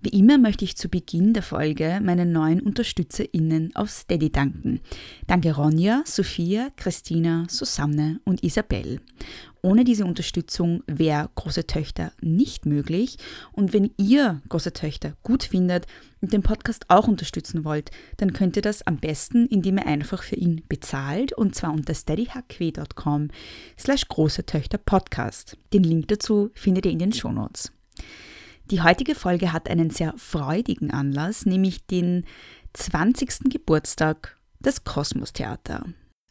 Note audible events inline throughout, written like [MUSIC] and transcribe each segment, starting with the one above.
Wie immer möchte ich zu Beginn der Folge meinen neuen UnterstützerInnen auf Steady danken. Danke Ronja, Sophia, Christina, Susanne und Isabel. Ohne diese Unterstützung wäre Große Töchter nicht möglich. Und wenn ihr Große Töchter gut findet und den Podcast auch unterstützen wollt, dann könnt ihr das am besten, indem ihr einfach für ihn bezahlt und zwar unter steadyhq.com slash Große Töchter Podcast. Den Link dazu findet ihr in den Shownotes. Die heutige Folge hat einen sehr freudigen Anlass, nämlich den 20. Geburtstag des Kosmos Theater.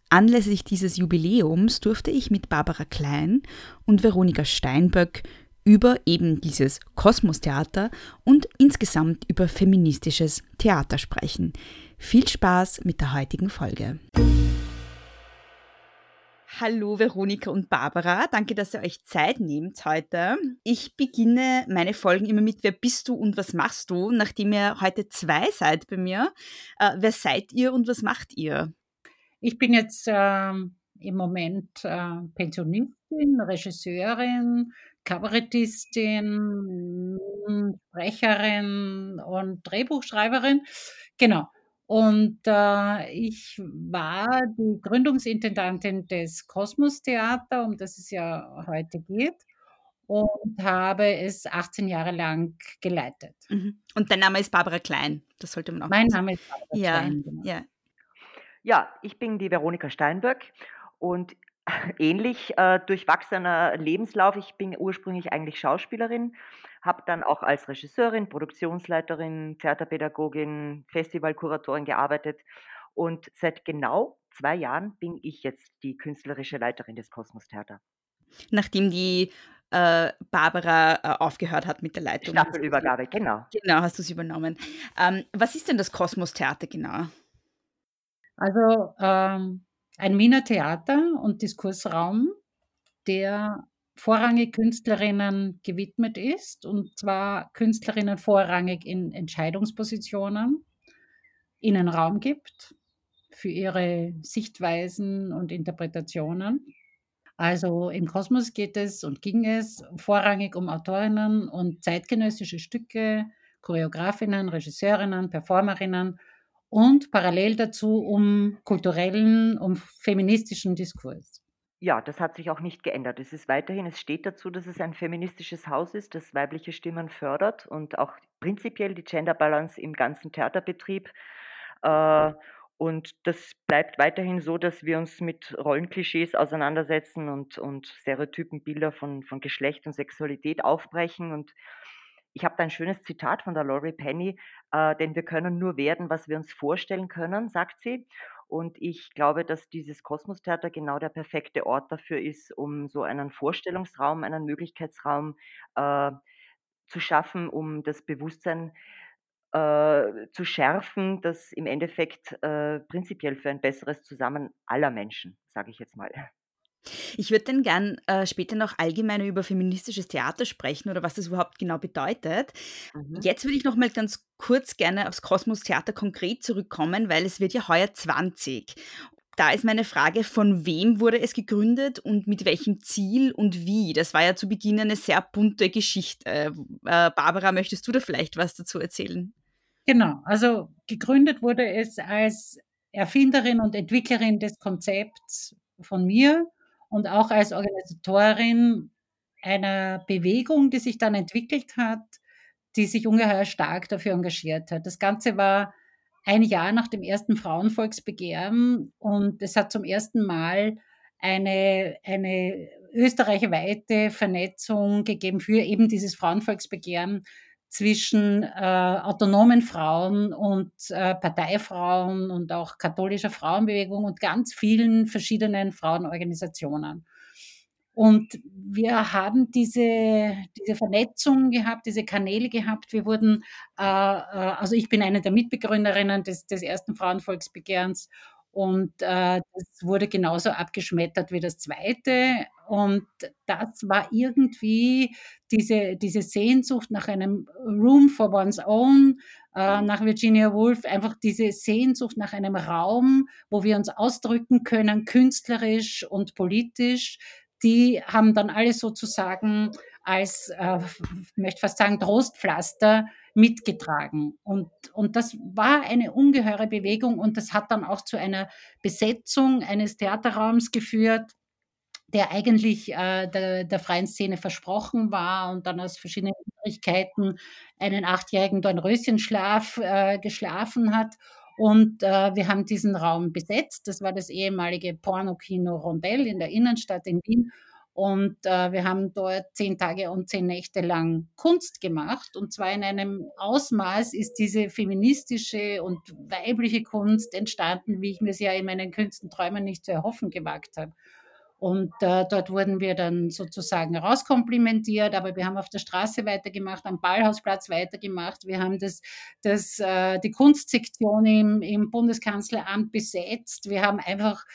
Anlässlich dieses Jubiläums durfte ich mit Barbara Klein und Veronika Steinböck über eben dieses Kosmos Theater und insgesamt über feministisches Theater sprechen. Viel Spaß mit der heutigen Folge. Hallo Veronika und Barbara, danke, dass ihr euch Zeit nehmt heute. Ich beginne meine Folgen immer mit Wer bist du und was machst du? Nachdem ihr heute zwei seid bei mir, äh, wer seid ihr und was macht ihr? Ich bin jetzt äh, im Moment äh, Pensionistin, Regisseurin, Kabarettistin, Sprecherin und Drehbuchschreiberin. Genau. Und äh, ich war die Gründungsintendantin des Kosmos Theater, um das es ja heute geht, und habe es 18 Jahre lang geleitet. Mhm. Und dein Name ist Barbara Klein, das sollte man auch Mein Name ist Barbara ja, Klein. Genau. Ja. ja, ich bin die Veronika Steinböck und [LAUGHS] ähnlich äh, durchwachsener Lebenslauf. Ich bin ursprünglich eigentlich Schauspielerin, habe dann auch als Regisseurin, Produktionsleiterin, Theaterpädagogin, Festivalkuratorin gearbeitet und seit genau zwei Jahren bin ich jetzt die künstlerische Leiterin des Kosmos Theater. Nachdem die äh, Barbara äh, aufgehört hat mit der Leitung. Staffelübergabe, genau. Genau, hast du es übernommen. Ähm, was ist denn das Kosmos Theater genau? Also ähm, ein Wiener Theater und Diskursraum, der vorrangig Künstlerinnen gewidmet ist, und zwar Künstlerinnen vorrangig in Entscheidungspositionen, ihnen Raum gibt für ihre Sichtweisen und Interpretationen. Also im Kosmos geht es und ging es vorrangig um Autorinnen und zeitgenössische Stücke, Choreografinnen, Regisseurinnen, Performerinnen und parallel dazu um kulturellen, um feministischen Diskurs. Ja, das hat sich auch nicht geändert. Es ist weiterhin, es steht dazu, dass es ein feministisches Haus ist, das weibliche Stimmen fördert und auch prinzipiell die Gender Balance im ganzen Theaterbetrieb. Äh, und das bleibt weiterhin so, dass wir uns mit Rollenklischees auseinandersetzen und, und Stereotypen, Bilder von, von Geschlecht und Sexualität aufbrechen. Und ich habe da ein schönes Zitat von der Laurie Penny, äh, denn wir können nur werden, was wir uns vorstellen können, sagt sie. Und ich glaube, dass dieses Kosmos-Theater genau der perfekte Ort dafür ist, um so einen Vorstellungsraum, einen Möglichkeitsraum äh, zu schaffen, um das Bewusstsein äh, zu schärfen, das im Endeffekt äh, prinzipiell für ein besseres Zusammen aller Menschen, sage ich jetzt mal. Ich würde dann gern äh, später noch allgemeiner über feministisches Theater sprechen oder was das überhaupt genau bedeutet. Mhm. Jetzt würde ich noch mal ganz kurz gerne aufs Kosmos Theater konkret zurückkommen, weil es wird ja heuer 20. Da ist meine Frage, von wem wurde es gegründet und mit welchem Ziel und wie? Das war ja zu Beginn eine sehr bunte Geschichte. Äh, Barbara, möchtest du da vielleicht was dazu erzählen? Genau, also gegründet wurde es als Erfinderin und Entwicklerin des Konzepts von mir und auch als Organisatorin einer Bewegung, die sich dann entwickelt hat, die sich ungeheuer stark dafür engagiert hat. Das Ganze war ein Jahr nach dem ersten Frauenvolksbegehren und es hat zum ersten Mal eine, eine österreichweite Vernetzung gegeben für eben dieses Frauenvolksbegehren zwischen äh, autonomen Frauen und äh, Parteifrauen und auch katholischer Frauenbewegung und ganz vielen verschiedenen Frauenorganisationen. Und wir haben diese, diese Vernetzung gehabt, diese Kanäle gehabt. Wir wurden, äh, äh also ich bin eine der Mitbegründerinnen des, des ersten Frauenvolksbegehrens und äh, das wurde genauso abgeschmettert wie das zweite. Und das war irgendwie diese, diese Sehnsucht nach einem Room for one's own, äh, nach Virginia Woolf, einfach diese Sehnsucht nach einem Raum, wo wir uns ausdrücken können, künstlerisch und politisch. Die haben dann alle sozusagen als, äh, möchte fast sagen, Trostpflaster mitgetragen. Und, und das war eine ungeheure Bewegung und das hat dann auch zu einer Besetzung eines Theaterraums geführt, der eigentlich äh, der, der freien Szene versprochen war und dann aus verschiedenen Möglichkeiten einen achtjährigen Dornröschenschlaf äh, geschlafen hat. Und äh, wir haben diesen Raum besetzt. Das war das ehemalige Pornokino Rondell in der Innenstadt in Wien. Und äh, wir haben dort zehn Tage und zehn Nächte lang Kunst gemacht. Und zwar in einem Ausmaß ist diese feministische und weibliche Kunst entstanden, wie ich mir es ja in meinen Künstlenträumen nicht zu erhoffen gewagt habe. Und äh, dort wurden wir dann sozusagen rauskomplimentiert, aber wir haben auf der Straße weitergemacht, am Ballhausplatz weitergemacht. Wir haben das, das, äh, die Kunstsektion im, im Bundeskanzleramt besetzt. Wir haben einfach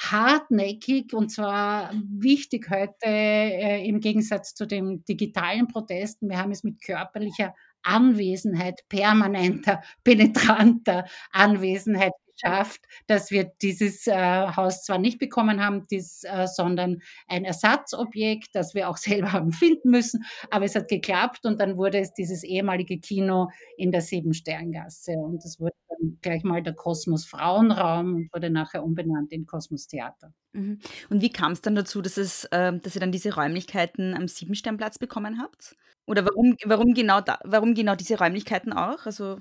hartnäckig und zwar wichtig heute äh, im Gegensatz zu den digitalen Protesten. Wir haben es mit körperlicher Anwesenheit, permanenter, penetranter Anwesenheit geschafft, dass wir dieses äh, Haus zwar nicht bekommen haben, dies, äh, sondern ein Ersatzobjekt, das wir auch [LAUGHS] selber haben finden müssen, aber es hat geklappt und dann wurde es dieses ehemalige Kino in der Siebensterngasse und es wurde dann gleich mal der Kosmos Frauenraum und wurde nachher umbenannt in Kosmos Theater. Mhm. Und wie kam es dann dazu, dass, es, äh, dass ihr dann diese Räumlichkeiten am Siebensternplatz bekommen habt? Oder warum, warum, genau, da, warum genau diese Räumlichkeiten auch? Also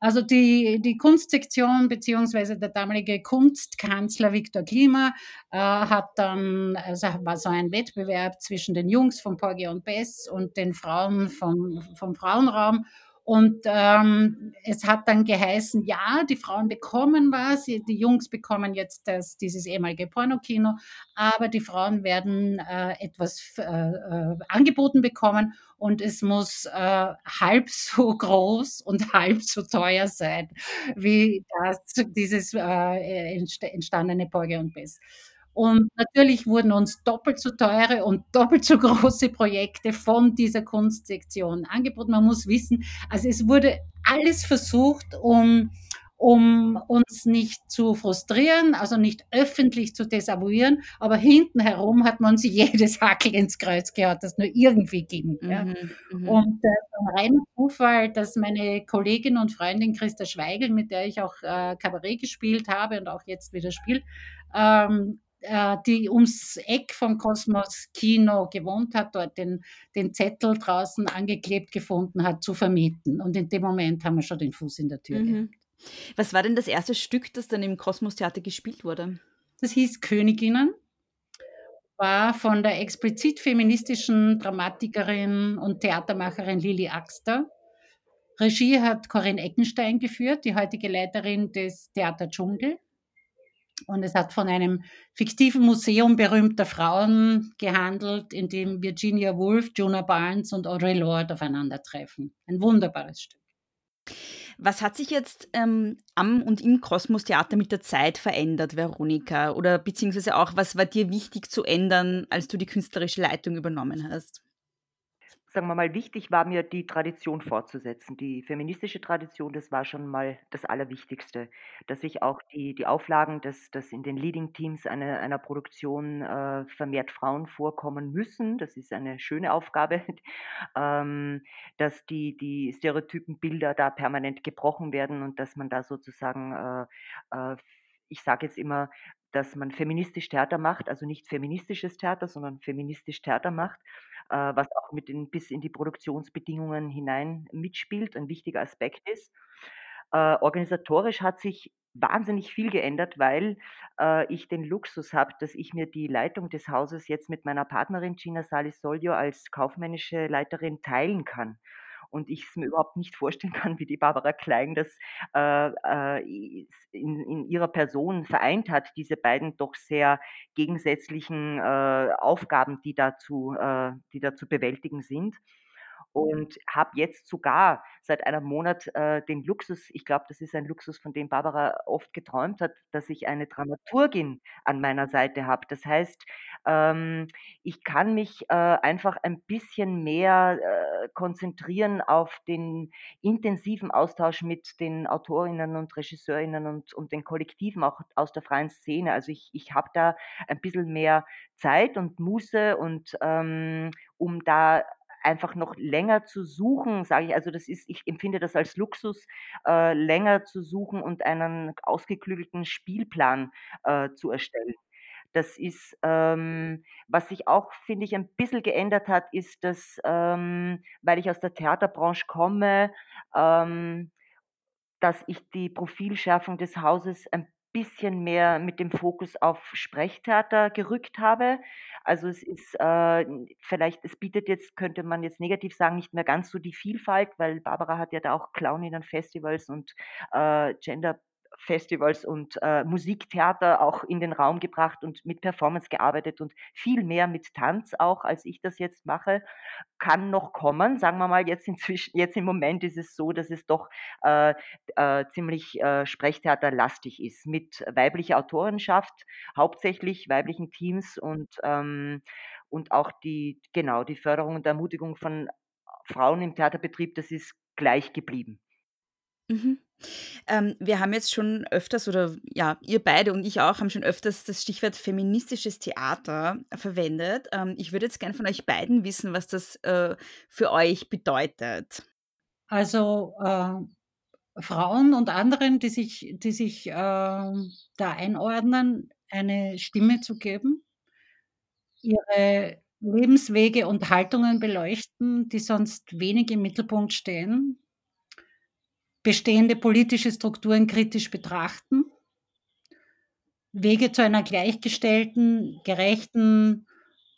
also die, die Kunstsektion beziehungsweise der damalige Kunstkanzler Viktor Klima äh, hat dann, also war so ein Wettbewerb zwischen den Jungs von Porgy und Bess und den Frauen vom, vom Frauenraum. Und ähm, es hat dann geheißen, ja, die Frauen bekommen was, die Jungs bekommen jetzt das, dieses ehemalige Pornokino, aber die Frauen werden äh, etwas äh, äh, angeboten bekommen und es muss äh, halb so [LAUGHS] groß und halb so teuer sein, wie das, dieses äh, entstandene Porge und Bess. Und natürlich wurden uns doppelt so teure und doppelt so große Projekte von dieser Kunstsektion angeboten. Man muss wissen, also es wurde alles versucht, um, um uns nicht zu frustrieren, also nicht öffentlich zu desavouieren, aber hinten herum hat man sich [LAUGHS] jedes Hackel ins Kreuz gehauen, das nur irgendwie ging. Mhm, ja. mhm. Und äh, ein reiner Zufall, dass meine Kollegin und Freundin Christa Schweigel, mit der ich auch äh, Kabarett gespielt habe und auch jetzt wieder spiele, ähm, äh, die ums Eck vom Kosmos Kino gewohnt hat, dort den, den Zettel draußen angeklebt gefunden hat, zu vermieten. Und in dem Moment haben wir schon den Fuß in der Tür. Mhm. Was war denn das erste Stück, das dann im Kosmos Theater gespielt wurde? Das hieß Königinnen, war von der explizit feministischen Dramatikerin und Theatermacherin Lili Axter. Regie hat Corinne Eckenstein geführt, die heutige Leiterin des Theater Dschungel. Und es hat von einem fiktiven Museum berühmter Frauen gehandelt, in dem Virginia Woolf, Jonah Barnes und Audre Lorde aufeinandertreffen. Ein wunderbares Stück. Was hat sich jetzt ähm, am und im Kosmos Theater mit der Zeit verändert, Veronika? Oder beziehungsweise auch, was war dir wichtig zu ändern, als du die künstlerische Leitung übernommen hast? Sagen wir mal, wichtig war mir, die Tradition fortzusetzen. Die feministische Tradition, das war schon mal das Allerwichtigste, dass ich auch die, die Auflagen, dass, dass in den Leading Teams einer, einer Produktion äh, vermehrt Frauen vorkommen müssen, das ist eine schöne Aufgabe, [LAUGHS] ähm, dass die, die Stereotypenbilder da permanent gebrochen werden und dass man da sozusagen, äh, äh, ich sage jetzt immer, dass man feministisch Theater macht, also nicht feministisches Theater, sondern feministisch Theater macht äh, was auch mit in, bis in die Produktionsbedingungen hinein mitspielt, ein wichtiger Aspekt ist. Äh, organisatorisch hat sich wahnsinnig viel geändert, weil äh, ich den Luxus habe, dass ich mir die Leitung des Hauses jetzt mit meiner Partnerin Gina Salis-Solio als kaufmännische Leiterin teilen kann und ich es mir überhaupt nicht vorstellen kann, wie die Barbara Klein das äh, äh, in, in, ihrer Person vereint hat, diese beiden doch sehr gegensätzlichen äh, Aufgaben, die da, zu, äh, die da zu bewältigen sind und habe jetzt sogar seit einem Monat äh, den Luxus, ich glaube, das ist ein Luxus, von dem Barbara oft geträumt hat, dass ich eine Dramaturgin an meiner Seite habe. Das heißt, ähm, ich kann mich äh, einfach ein bisschen mehr äh, konzentrieren auf den intensiven Austausch mit den Autorinnen und Regisseurinnen und, und den Kollektiven auch aus der freien Szene. Also ich, ich habe da ein bisschen mehr Zeit und Muße und ähm, um da einfach noch länger zu suchen, sage ich. Also das ist, ich empfinde das als Luxus, äh, länger zu suchen und einen ausgeklügelten Spielplan äh, zu erstellen. Das ist, ähm, was sich auch, finde ich, ein bisschen geändert hat, ist, dass, ähm, weil ich aus der Theaterbranche komme, ähm, dass ich die Profilschärfung des Hauses ein bisschen mehr mit dem Fokus auf Sprechtheater gerückt habe. Also es ist äh, vielleicht, es bietet jetzt, könnte man jetzt negativ sagen, nicht mehr ganz so die Vielfalt, weil Barbara hat ja da auch Clowninnen-Festivals und äh, Gender Festivals und äh, Musiktheater auch in den Raum gebracht und mit Performance gearbeitet und viel mehr mit Tanz auch, als ich das jetzt mache, kann noch kommen. Sagen wir mal, jetzt inzwischen, jetzt im Moment ist es so, dass es doch äh, äh, ziemlich äh, Sprechtheaterlastig ist mit weiblicher Autorenschaft, hauptsächlich weiblichen Teams und ähm, und auch die genau die Förderung und Ermutigung von Frauen im Theaterbetrieb, das ist gleich geblieben. Mhm. Ähm, wir haben jetzt schon öfters, oder ja, ihr beide und ich auch, haben schon öfters das Stichwort feministisches Theater verwendet. Ähm, ich würde jetzt gerne von euch beiden wissen, was das äh, für euch bedeutet. Also äh, Frauen und anderen, die sich, die sich äh, da einordnen, eine Stimme zu geben, ihre Lebenswege und Haltungen beleuchten, die sonst wenig im Mittelpunkt stehen bestehende politische Strukturen kritisch betrachten, Wege zu einer gleichgestellten, gerechten,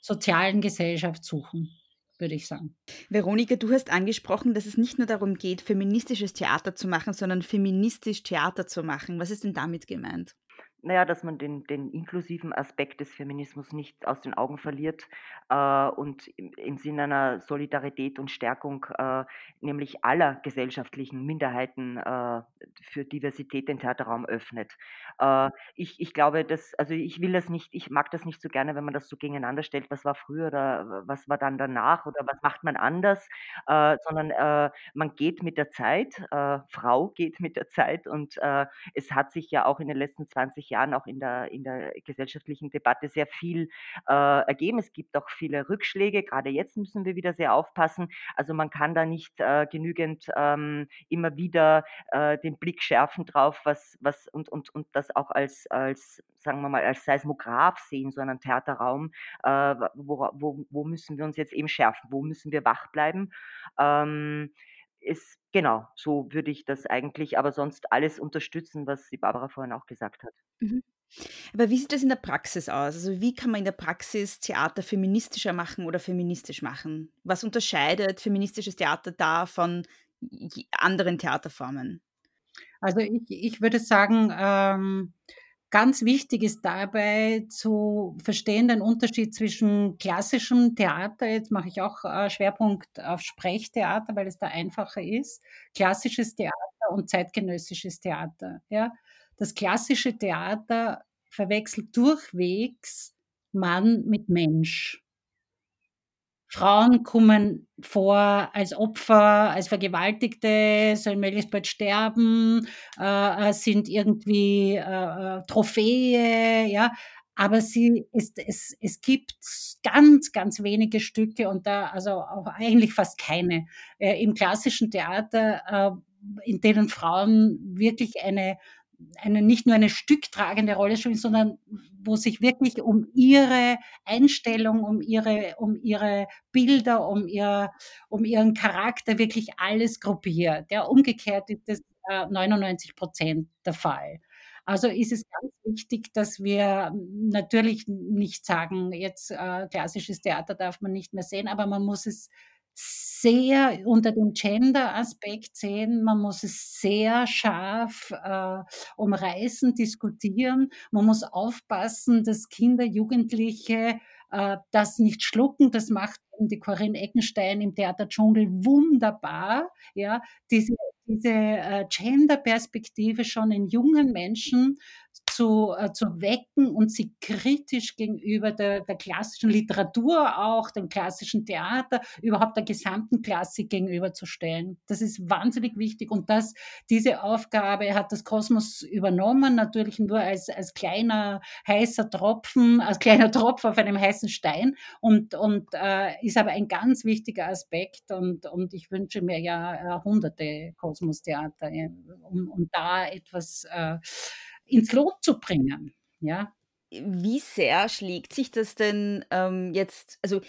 sozialen Gesellschaft suchen, würde ich sagen. Veronika, du hast angesprochen, dass es nicht nur darum geht, feministisches Theater zu machen, sondern feministisch Theater zu machen. Was ist denn damit gemeint? Naja, dass man den, den inklusiven Aspekt des Feminismus nicht aus den Augen verliert äh, und im, im Sinne einer Solidarität und Stärkung äh, nämlich aller gesellschaftlichen Minderheiten äh, für Diversität den Theaterraum öffnet. Äh, ich, ich glaube, dass, also ich will das nicht, ich mag das nicht so gerne, wenn man das so gegeneinander stellt, was war früher oder was war dann danach oder was macht man anders, äh, sondern äh, man geht mit der Zeit, Frau geht mit der Zeit und es hat sich ja auch in den letzten 20 Jahren Jahren auch in der, in der gesellschaftlichen Debatte sehr viel äh, ergeben. Es gibt auch viele Rückschläge. Gerade jetzt müssen wir wieder sehr aufpassen. Also man kann da nicht äh, genügend ähm, immer wieder äh, den Blick schärfen drauf, was, was und, und, und das auch als, als, sagen wir mal, als Seismograph sehen, so einen Theaterraum. Äh, wo, wo, wo müssen wir uns jetzt eben schärfen? Wo müssen wir wach bleiben? Ähm, ist genau, so würde ich das eigentlich, aber sonst alles unterstützen, was die Barbara vorhin auch gesagt hat. Mhm. Aber wie sieht das in der Praxis aus? Also wie kann man in der Praxis Theater feministischer machen oder feministisch machen? Was unterscheidet feministisches Theater da von anderen Theaterformen? Also ich, ich würde sagen, ähm, Ganz wichtig ist dabei zu verstehen den Unterschied zwischen klassischem Theater, jetzt mache ich auch äh, Schwerpunkt auf Sprechtheater, weil es da einfacher ist, klassisches Theater und zeitgenössisches Theater. Ja. Das klassische Theater verwechselt durchwegs Mann mit Mensch. Frauen kommen vor als Opfer, als Vergewaltigte, sollen möglichst bald sterben, äh, äh sind irgendwie äh, äh, Trophäe, ja. Aber sie ist, es, es gibt ganz, ganz wenige Stücke und da, also auch eigentlich fast keine, äh, im klassischen Theater, äh, in denen Frauen wirklich eine eine, nicht nur eine stücktragende Rolle spielen, sondern wo sich wirklich um ihre Einstellung, um ihre, um ihre Bilder, um, ihr, um ihren Charakter wirklich alles gruppiert. Ja, umgekehrt ist das 99 äh, Prozent der Fall. Also ist es ganz wichtig, dass wir natürlich nicht sagen, jetzt äh, klassisches Theater darf man nicht mehr sehen, aber man muss es sehr unter dem Gender-Aspekt sehen. Man muss es sehr scharf äh, umreißen, diskutieren. Man muss aufpassen, dass Kinder, Jugendliche äh, das nicht schlucken. Das macht die Corinne Eckenstein im Theater Dschungel wunderbar. Ja, diese diese äh, Gender-Perspektive schon in jungen Menschen zu, äh, zu wecken und sie kritisch gegenüber der, der klassischen Literatur auch, dem klassischen Theater, überhaupt der gesamten Klassik gegenüberzustellen. Das ist wahnsinnig wichtig und das, diese Aufgabe hat das Kosmos übernommen, natürlich nur als, als kleiner heißer Tropfen, als kleiner Tropfen auf einem heißen Stein und, und äh, ist aber ein ganz wichtiger Aspekt und, und ich wünsche mir ja äh, hunderte Kosmos-Theater, um, um da etwas äh, ins Lot zu bringen. Ja. Wie sehr schlägt sich das denn ähm, jetzt, also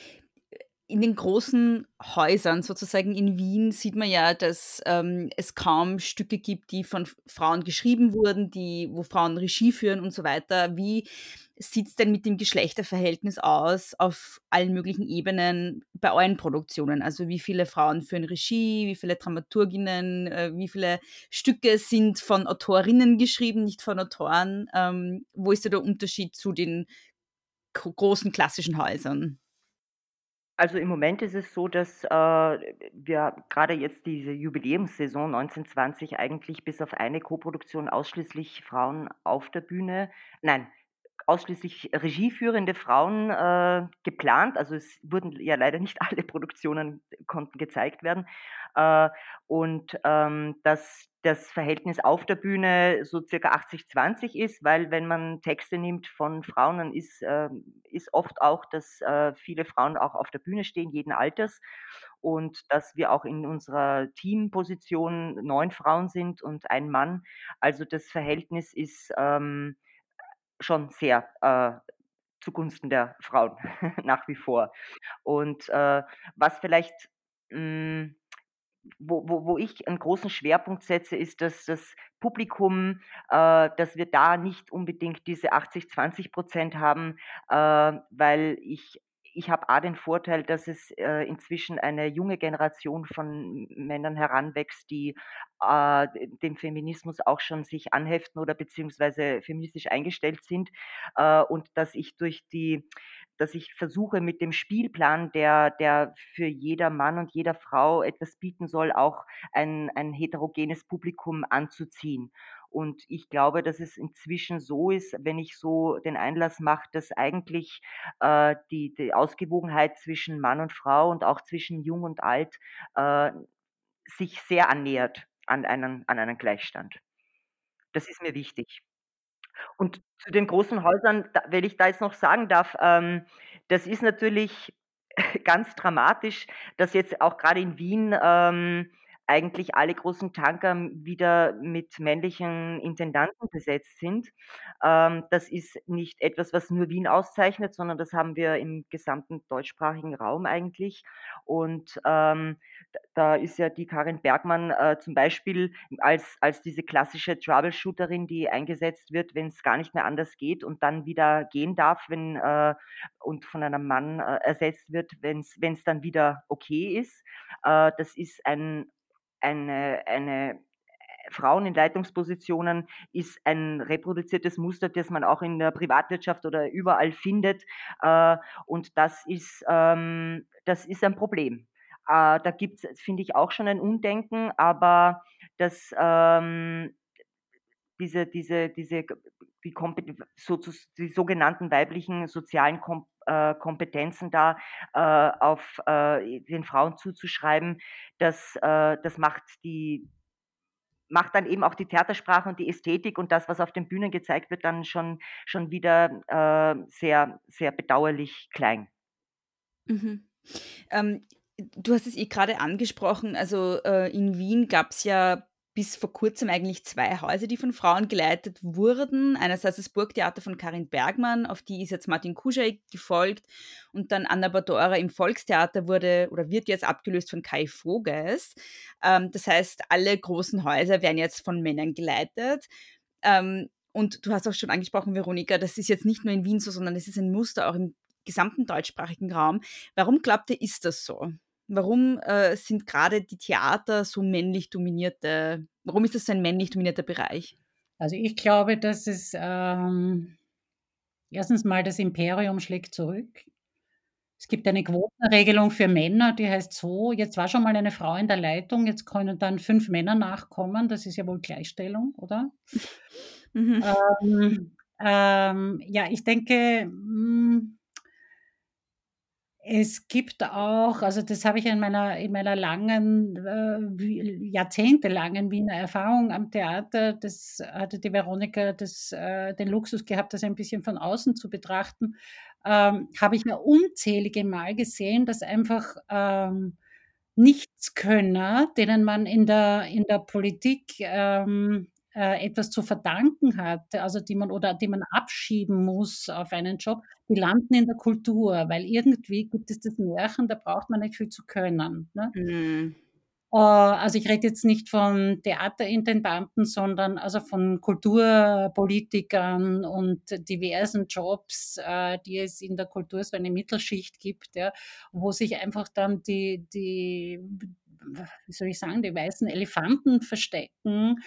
in den großen Häusern sozusagen in Wien sieht man ja, dass ähm, es kaum Stücke gibt, die von Frauen geschrieben wurden, die, wo Frauen Regie führen und so weiter. Wie sieht es denn mit dem Geschlechterverhältnis aus auf allen möglichen Ebenen bei euren Produktionen? Also wie viele Frauen führen Regie, wie viele Dramaturginnen, äh, wie viele Stücke sind von Autorinnen geschrieben, nicht von Autoren? Ähm, wo ist da der Unterschied zu den großen klassischen Häusern? Also im Moment ist es so, dass äh, wir gerade jetzt diese Jubiläumssaison 1920 eigentlich bis auf eine Koproduktion ausschließlich Frauen auf der Bühne, nein, ausschließlich regieführende Frauen äh, geplant. Also es wurden ja leider nicht [LAUGHS] alle Produktionen konnten gezeigt werden. Äh, und ähm, dass das Verhältnis auf der Bühne so circa 80-20 ist, weil wenn man Texte nimmt von Frauen, dann ist, äh, ist oft auch, dass äh, viele Frauen auch auf der Bühne stehen, jeden Alters. Und dass wir auch in unserer Teamposition neun Frauen sind und ein Mann. Also das Verhältnis ist ähm, schon sehr äh, zugunsten der Frauen [LAUGHS] nach wie vor. Und äh, was vielleicht, mh, hm, wo, wo, wo ich einen großen Schwerpunkt setze, ist, dass das Publikum, äh, dass wir da nicht unbedingt diese 80-20 Prozent haben, äh, weil ich ich habe A den Vorteil, dass es äh, inzwischen eine junge Generation von Männern heranwächst, die äh, dem Feminismus auch schon sich anheften oder beziehungsweise feministisch eingestellt sind äh, und dass ich durch die dass ich versuche mit dem Spielplan, der, der für jeder Mann und jeder Frau etwas bieten soll, auch ein, ein heterogenes Publikum anzuziehen. Und ich glaube, dass es inzwischen so ist, wenn ich so den Einlass mache, dass eigentlich äh, die, die Ausgewogenheit zwischen Mann und Frau und auch zwischen Jung und Alt äh, sich sehr annähert an einen, an einen Gleichstand. Das ist mir wichtig. Und zu den großen Häusern, da, wenn ich da jetzt noch sagen darf, ähm, das ist natürlich [LAUGHS] ganz dramatisch, dass jetzt auch gerade in Wien ähm, eigentlich alle großen Tanker wieder mit männlichen Intendanten besetzt sind. Ähm, das ist nicht etwas, was nur Wien auszeichnet, sondern das haben wir im gesamten deutschsprachigen Raum eigentlich. Und ähm, da ist ja die Karin Bergmann äh, zum Beispiel als, als diese klassische Troubleshooterin, die eingesetzt wird, wenn es gar nicht mehr anders geht und dann wieder gehen darf, wenn äh, und von einem Mann äh, ersetzt wird, wenn es dann wieder okay ist. Äh, das ist ein eine, eine äh, Frauen in Leitungspositionen ist ein reproduziertes Muster, das man auch in der Privatwirtschaft oder überall findet. Äh, und das ist, ähm, das ist ein Problem. Äh, da gibt es, finde ich, auch schon ein Umdenken, aber das, ähm, diese, diese, diese die, die sogenannten weiblichen sozialen Kom äh, Kompetenzen da äh, auf äh, den Frauen zuzuschreiben, das, äh, das macht die macht dann eben auch die Theatersprache und die Ästhetik und das, was auf den Bühnen gezeigt wird, dann schon, schon wieder äh, sehr, sehr bedauerlich klein. Mhm. Ähm, du hast es eh gerade angesprochen, also äh, in Wien gab es ja bis vor kurzem eigentlich zwei Häuser, die von Frauen geleitet wurden. Einerseits das Burgtheater von Karin Bergmann, auf die ist jetzt Martin Kuschek gefolgt. Und dann Anna Badora im Volkstheater wurde oder wird jetzt abgelöst von Kai Voges. Ähm, das heißt, alle großen Häuser werden jetzt von Männern geleitet. Ähm, Und du hast auch schon angesprochen, Veronika, das ist jetzt nicht nur in Wien so, sondern es ist ein Muster auch im gesamten deutschsprachigen Raum. Warum glaubt ihr, ist das so? Warum äh, sind gerade die Theater so männlich dominierte, warum ist das so ein männlich dominierter Bereich? Also ich glaube, dass es ähm, erstens mal das Imperium schlägt zurück. Es gibt eine Quotenregelung für Männer, die heißt so, jetzt war schon mal eine Frau in der Leitung, jetzt können dann fünf Männer nachkommen. Das ist ja wohl Gleichstellung, oder? [LAUGHS] Mhm. Ähm, ähm, ja, ich denke, mh, hm, es gibt auch, also das habe ich in meiner, in meiner langen, äh, jahrzehntelangen Wiener Erfahrung am Theater, das hatte die Veronika das, äh, den Luxus gehabt, das ein bisschen von außen zu betrachten, ähm, habe ich mir unzählige Mal gesehen, dass einfach ähm, Nichtskönner, denen man in der, in der Politik ähm, äh, etwas zu verdanken hat, also die man oder die man abschieben muss auf einen Job, die landen in der Kultur, weil irgendwie gibt es das Märchen, da braucht man nicht viel zu können. Ne? Mhm. Äh, also ich rede jetzt nicht von Theaterintendanten, sondern also von Kulturpolitikern und diversen Jobs, äh, die es in der Kultur so eine Mittelschicht gibt, ja, wo sich einfach dann die, die, wie soll ich sagen, die weißen Elefanten verstecken,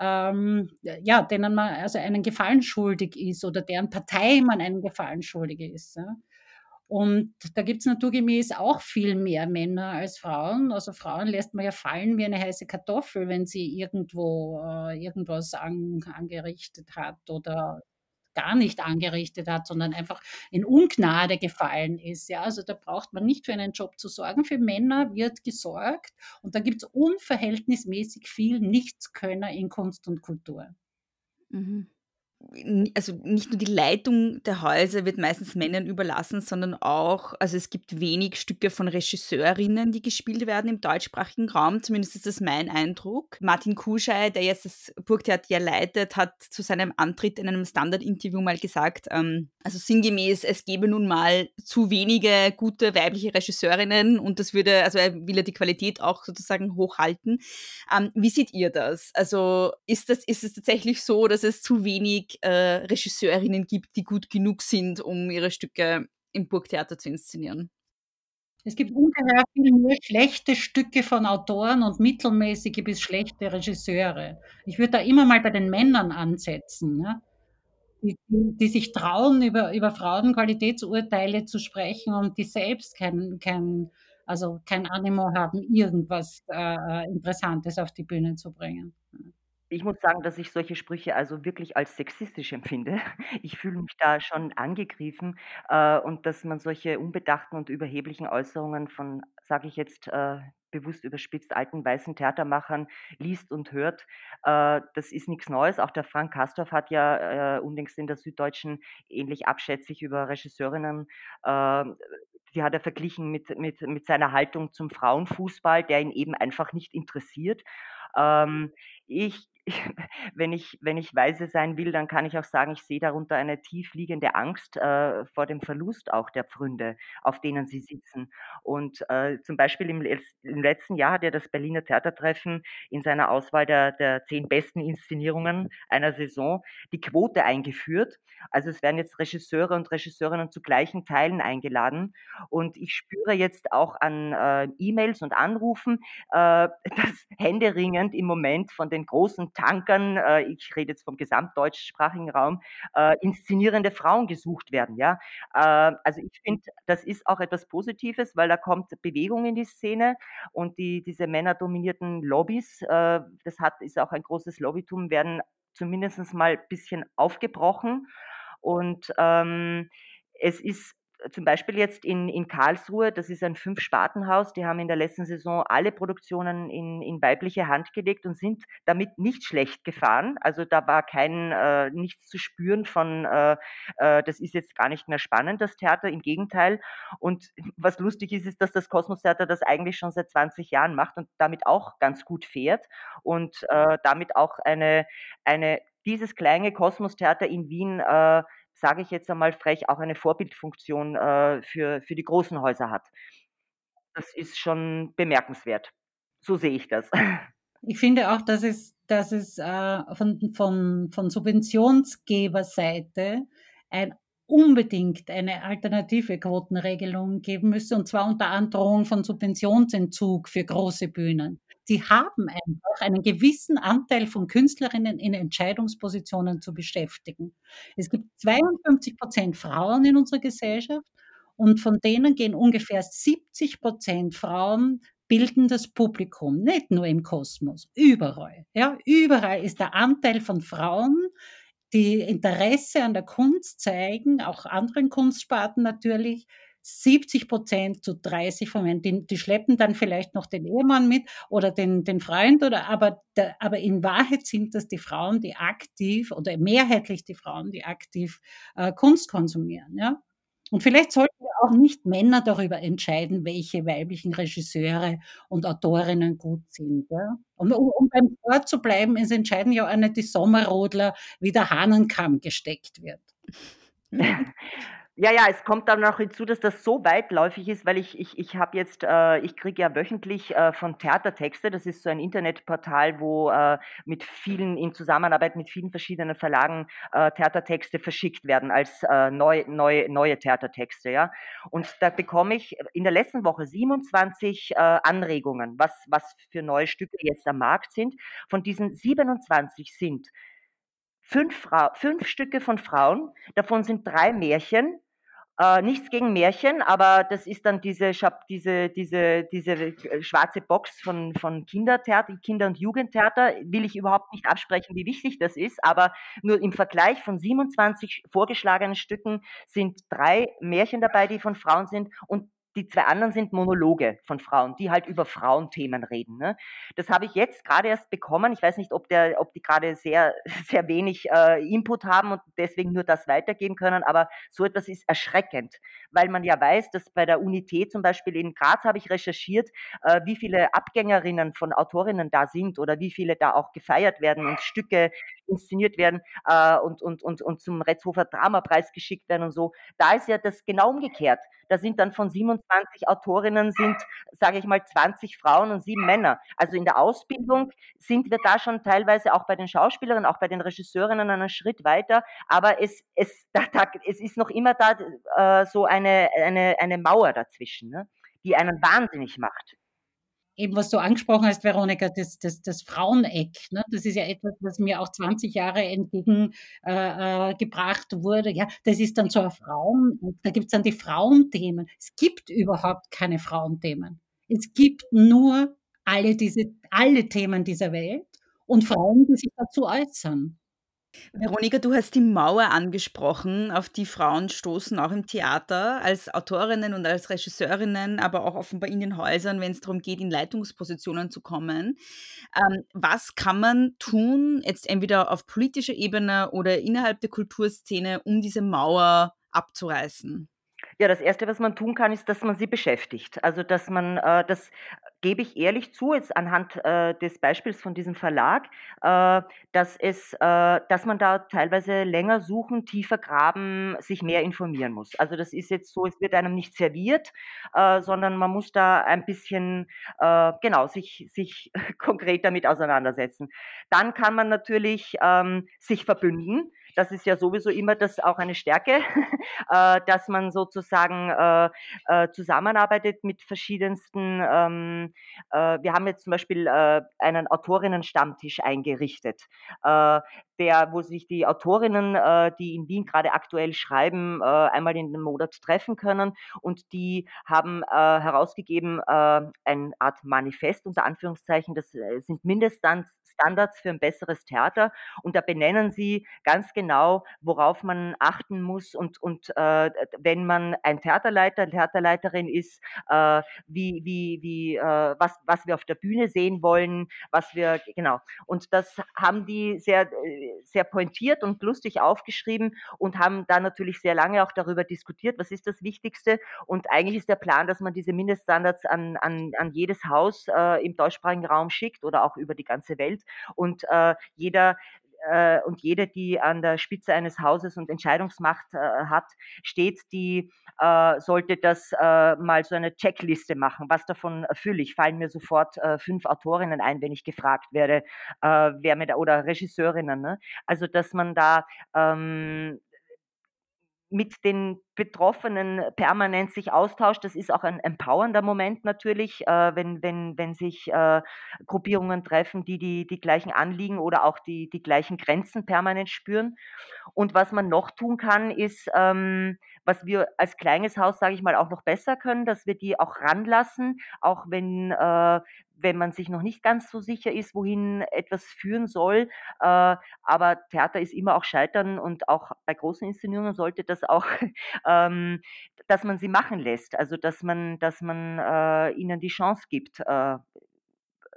ähm, ja, denen man also einen Gefallen schuldig ist oder deren Partei man einen Gefallen schuldig ist. Ja. Und da gibt es naturgemäß auch viel mehr Männer als Frauen. Also Frauen lässt man ja fallen wie eine heiße Kartoffel, wenn sie irgendwo äh, irgendwas an, angerichtet hat oder gar nicht angerichtet hat, sondern einfach in Ungnade gefallen ist. Ja, also da braucht man nicht für einen Job zu sorgen. Für Männer wird gesorgt und da gibt es unverhältnismäßig viel Nichtskönner in Kunst und Kultur. Mhm also nicht nur die Leitung der Häuser wird meistens Männern überlassen, sondern auch, also es gibt wenig Stücke von Regisseurinnen, die gespielt werden im deutschsprachigen Raum, zumindest ist das mein Eindruck. Martin Kuschei, der jetzt das Burgtheater ja leitet, hat zu seinem Antritt in einem Standard-Interview mal gesagt, ähm, also sinngemäß, es gebe nun mal zu wenige gute weibliche Regisseurinnen und das würde, also er will ja die Qualität auch sozusagen hochhalten. Ähm, wie seht ihr das? Also ist, das, ist es tatsächlich so, dass es zu wenig äh, Regisseurinnen gibt, die gut genug sind, um ihre Stücke im Burgtheater zu inszenieren. Es gibt ungeheuer viel mehr schlechte Stücke von Autoren und mittelmäßige bis schlechte Regisseure. Ich würde da immer mal bei den Männern ansetzen, ne? die, die, sich trauen, über, über Frauenqualitätsurteile zu sprechen und die selbst kein, kein, also kein Animo haben, irgendwas äh, Interessantes auf die Bühne zu bringen. Ich muss sagen, dass ich solche Sprüche also wirklich als sexistisch [LAUGHS] empfinde. Ich fühle mich da schon angegriffen, äh, und dass man solche unbedachten und überheblichen Äußerungen von, sage ich jetzt, äh, bewusst überspitzt alten weißen Theatermachern liest und hört, äh, das ist nichts Neues. Auch der Frank Kastorf hat ja, äh, unlängst in der Süddeutschen ähnlich abschätzig über Regisseurinnen, äh, die hat er verglichen mit mit mit seiner Haltung zum Frauenfußball, der ihn eben einfach nicht interessiert. Ähm, ich wenn ich, wenn ich weise sein will, dann kann ich auch sagen, ich sehe darunter eine tief liegende Angst äh, vor dem Verlust auch der Pfründe, auf denen sie sitzen. Und äh, zum Beispiel im, im, letzten Jahr hat ja das Berliner Theatertreffen in seiner Auswahl der, der zehn besten Inszenierungen einer Saison die Quote eingeführt. Also es werden jetzt Regisseure und Regisseurinnen zu gleichen Teilen eingeladen. Und ich spüre jetzt auch an äh, E-Mails und Anrufen, äh, [LAUGHS] dass händeringend im Moment von den großen Tankern, äh, ich rede jetzt vom gesamtdeutschsprachigen Raum, äh, inszenierende Frauen gesucht werden. Ja? Äh, also ich finde, das ist auch etwas Positives, weil da kommt Bewegung in die Szene und die, diese männerdominierten Lobbys, äh, das hat, ist auch ein großes Lobbytum, werden zumindest mal ein bisschen aufgebrochen. Und ähm, es ist zum Beispiel jetzt in, in Karlsruhe, das ist ein Fünf-Spartenhaus, die haben in der letzten Saison alle Produktionen in, in weibliche Hand gelegt und sind damit nicht schlecht gefahren. Also da war kein äh, nichts zu spüren von, äh, äh, das ist jetzt gar nicht mehr spannend, das Theater, im Gegenteil. Und was lustig ist, ist, dass das Kosmos Theater das eigentlich schon seit 20 Jahren macht und damit auch ganz gut fährt und äh, damit auch eine, eine dieses kleine Kosmos Theater in Wien äh, sage ich jetzt einmal frech, auch eine Vorbildfunktion äh, für, für die großen Häuser hat. Das ist schon bemerkenswert. So sehe ich das. [LAUGHS] ich finde auch, dass es, dass es äh, von, von, von Subventionsgeberseite ein unbedingt eine alternative Quotenregelung geben müsste, und zwar unter Androhung von Subventionsentzug für große Bühnen. Sie haben einfach einen gewissen Anteil von Künstlerinnen in Entscheidungspositionen zu beschäftigen. Es gibt 52 Prozent Frauen in unserer Gesellschaft und von denen gehen ungefähr 70 Prozent Frauen bilden das Publikum, nicht nur im Kosmos, überall. Ja, überall ist der Anteil von Frauen die Interesse an der Kunst zeigen, auch anderen Kunstsparten natürlich, 70 Prozent zu 30 von Männern, die, die, schleppen dann vielleicht noch den Ehemann mit oder den, den Freund, oder, aber, der, aber in Wahrheit sind das die Frauen, die aktiv oder mehrheitlich die Frauen, die aktiv äh, Kunst konsumieren. Ja? Und vielleicht sollten wir auch nicht Männer darüber entscheiden, welche weiblichen Regisseure und Autorinnen gut sind. Ja? Und um, um beim Wort zu bleiben, es entscheiden ja auch nicht die Sommerrodler, wie der Hahnenkamm gesteckt wird. [LAUGHS] Ja, ja, es kommt dann noch hinzu, dass das so weitläufig ist, weil ich, ich, ich habe jetzt, äh, ich kriege ja wöchentlich äh, von Theatertexte, das ist so ein Internetportal, wo äh, mit vielen, in Zusammenarbeit mit vielen verschiedenen Verlagen äh, Theatertexte verschickt werden als äh, neu, neu, neue Theatertexte, ja. Und da bekomme ich in der letzten Woche 27 äh, Anregungen, was, was für neue Stücke jetzt am Markt sind. Von diesen 27 sind fünf, Frau, fünf Stücke von Frauen, davon sind drei Märchen äh, nichts gegen Märchen, aber das ist dann diese, diese, diese, diese äh, schwarze Box von, von Kindertheater, Kinder- und Jugendtheater. Will ich überhaupt nicht absprechen, wie wichtig das ist, aber nur im Vergleich von 27 vorgeschlagenen Stücken sind drei Märchen dabei, die von Frauen sind und die zwei anderen sind Monologe von Frauen, die halt über Frauenthemen reden. Ne? Das habe ich jetzt gerade erst bekommen. Ich weiß nicht, ob, der, ob die gerade sehr, [LAUGHS] sehr wenig äh, Input haben und deswegen nur das weitergeben können, aber so etwas ist erschreckend, weil man ja weiß, dass bei der Unität zum Beispiel in Graz habe ich recherchiert, äh, wie viele Abgängerinnen von Autorinnen da sind oder wie viele da auch gefeiert werden und Stücke inszeniert werden äh, und, und, und, und zum Retzhofer Dramapreis geschickt werden und so. Da ist ja das genau umgekehrt. Da sind dann von 27 Autorinnen sind, sage ich mal, 20 Frauen und sieben Männer. Also in der Ausbildung sind wir da schon teilweise auch bei den Schauspielerinnen, auch bei den Regisseurinnen einen Schritt weiter. Aber es, es, [LAUGHS] da, da, es ist noch immer da äh, so eine, eine, eine Mauer dazwischen, ne? die einen wahnsinnig macht eben was du angesprochen hast, Veronika, das, das, das Fraueneck, ne? das ist ja etwas, was mir auch 20 Jahre entgegengebracht äh, äh wurde. Ja, das ist dann so ein Frauen, da gibt es dann die Frauenthemen. Es gibt überhaupt keine Frauenthemen. Es gibt nur alle diese, alle Themen dieser Welt und Frauen, die sich dazu äußern. Veronika, du hast die Mauer angesprochen, auf die Frauen stoßen, auch im Theater, als Autorinnen und als Regisseurinnen, aber auch offenbar in den Häusern, wenn es darum geht, in Leitungspositionen zu kommen. Ähm, was kann man tun, jetzt entweder auf politischer Ebene oder innerhalb der Kulturszene, um diese Mauer abzureißen? Ja, das Erste, was man tun kann, ist, dass man sie beschäftigt. Also, dass man, äh, das gebe ich ehrlich zu, jetzt anhand äh, des Beispiels von diesem Verlag, äh, dass, es, äh, dass man da teilweise länger suchen, tiefer graben, sich mehr informieren muss. Also, das ist jetzt so, es wird einem nicht serviert, äh, sondern man muss da ein bisschen, äh, genau, sich, sich [LAUGHS] konkret damit auseinandersetzen. Dann kann man natürlich ähm, sich verbünden das ist ja sowieso immer das auch eine Stärke, [LAUGHS] äh, dass man sozusagen äh, äh, zusammenarbeitet mit verschiedensten. Ähm, äh, wir haben jetzt zum Beispiel äh, einen Autorinnenstammtisch eingerichtet, äh, der, wo sich die Autorinnen, äh, die in Wien gerade aktuell schreiben, äh, einmal in den Monat treffen können. Und die haben äh, herausgegeben äh, eine Art Manifest unter Anführungszeichen, das äh, sind Mindeststands Standards für ein besseres Theater. Und da benennen sie ganz genau, worauf man achten muss und, und äh, wenn man ein Theaterleiter, Theaterleiterin ist, äh, wie, wie, wie, äh, was, was wir auf der Bühne sehen wollen, was wir, genau. Und das haben die sehr, äh, sehr pointiert und lustig aufgeschrieben und haben da natürlich sehr lange auch darüber diskutiert, was ist das Wichtigste. Und eigentlich ist der Plan, dass man diese Mindeststandards an, an, an jedes Haus äh, im deutschsprachigen Raum schickt oder auch über die ganze Welt und äh, jeder äh, und jede, die an der Spitze eines Hauses und Entscheidungsmacht äh, hat, steht, die äh, sollte das äh, mal so eine Checkliste machen. Was davon erfülle ich? Fallen mir sofort äh, fünf Autorinnen ein, wenn ich gefragt werde, äh, wer mit, oder Regisseurinnen. Ne? Also, dass man da ähm, mit den Betroffenen permanent sich austauscht. Das ist auch ein empowernder Moment natürlich, äh, wenn, wenn, wenn sich äh, Gruppierungen treffen, die, die die gleichen Anliegen oder auch die, die gleichen Grenzen permanent spüren. Und was man noch tun kann, ist, ähm, was wir als kleines Haus, sage ich mal, auch noch besser können, dass wir die auch ranlassen, auch wenn, äh, wenn man sich noch nicht ganz so sicher ist, wohin etwas führen soll. Äh, aber Theater ist immer auch Scheitern und auch bei großen Inszenierungen sollte das auch, [LAUGHS] ähm, dass man sie machen lässt. Also dass man, dass man äh, ihnen die Chance gibt, äh,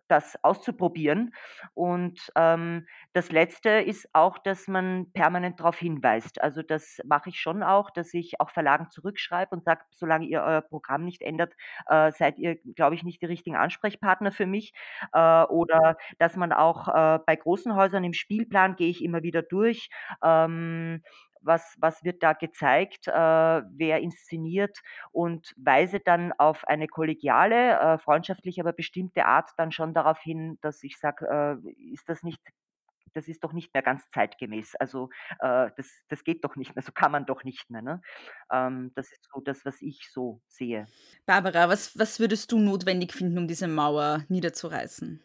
das auszuprobieren. Und ähm, das Letzte ist auch, dass man permanent darauf hinweist. Also das mache ich schon auch, dass ich auch Verlagen zurückschreibe und sage, solange ihr euer Programm nicht ändert, äh, seid ihr, glaube ich, nicht die richtigen Ansprechpartner für mich. Äh, oder dass man auch äh, bei großen Häusern im Spielplan gehe ich immer wieder durch. Ähm, was, was wird da gezeigt, äh, wer inszeniert und weise dann auf eine kollegiale, äh, freundschaftliche, aber bestimmte Art dann schon darauf hin, dass ich sage, äh, ist das nicht das ist doch nicht mehr ganz zeitgemäß. Also äh, das, das geht doch nicht mehr, so kann man doch nicht mehr. Ne? Ähm, das ist so das, was ich so sehe. Barbara, was, was würdest du notwendig finden, um diese Mauer niederzureißen?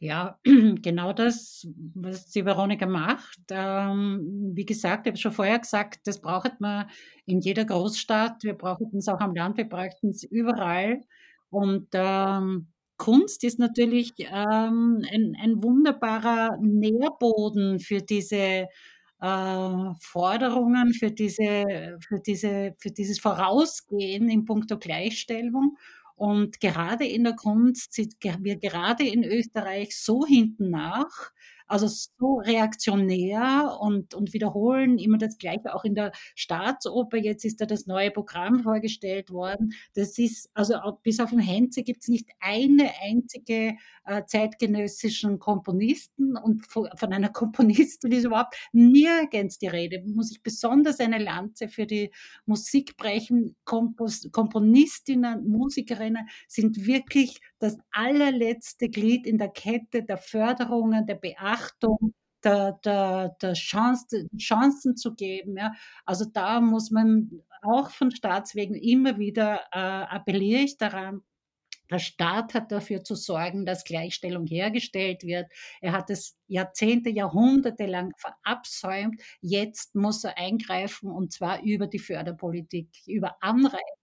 Ja, [CLEARS THROAT] genau das, was die Veronika macht. Ähm, wie gesagt, ich habe schon vorher gesagt, das braucht man in jeder Großstadt. Wir brauchen es auch am Land, wir brauchen es überall. Und ähm, Kunst ist natürlich ähm, ein, ein wunderbarer Nährboden für diese äh, Forderungen, für, diese, für, diese, für dieses Vorausgehen in puncto Gleichstellung. Und gerade in der Kunst sind wir gerade in Österreich so hinten nach, also so reaktionär und, und wiederholen immer das Gleiche, auch in der Staatsoper. Jetzt ist da das neue Programm vorgestellt worden. Das ist, also bis auf den Henze gibt es nicht eine einzige äh, zeitgenössischen Komponisten und von, von einer [LAUGHS] Komponistin ist überhaupt nirgends die Rede. Muss ich besonders eine Lanze für die Musik brechen. Kompos, Komponistinnen, Musikerinnen sind wirklich das allerletzte Glied in der Kette der Förderungen, der Beachtung, der, der, der Chance, Chancen zu geben. Ja. Also da muss man auch von Staatswegen immer wieder äh, appelliere ich daran, der Staat hat dafür zu sorgen, dass Gleichstellung hergestellt wird. Er hat es Jahrzehnte, Jahrhunderte lang verabsäumt. Jetzt muss er eingreifen und zwar über die Förderpolitik, über Anreize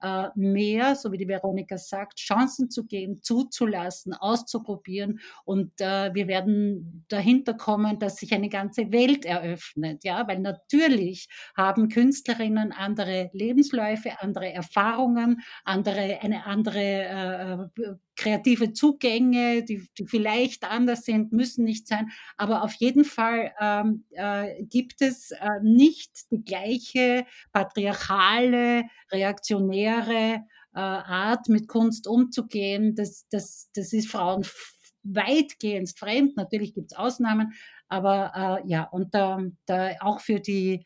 äh, mehr, so wie die Veronika sagt, Chancen zu geben, zuzulassen, auszuprobieren. Und äh, wir werden dahinter kommen, dass sich eine ganze Welt eröffnet. Ja, weil natürlich haben Künstlerinnen andere Lebensläufe, andere Erfahrungen, andere, eine andere äh, kreative Zugänge, die, die vielleicht anders sind, müssen nicht sein. Aber auf jeden Fall ähm, äh, gibt es äh, nicht die gleiche patriarchale, reaktionäre äh, Art, mit Kunst umzugehen. Das, das, das ist Frauen weitgehend fremd. Natürlich gibt es Ausnahmen, aber äh, ja, und da, da auch für die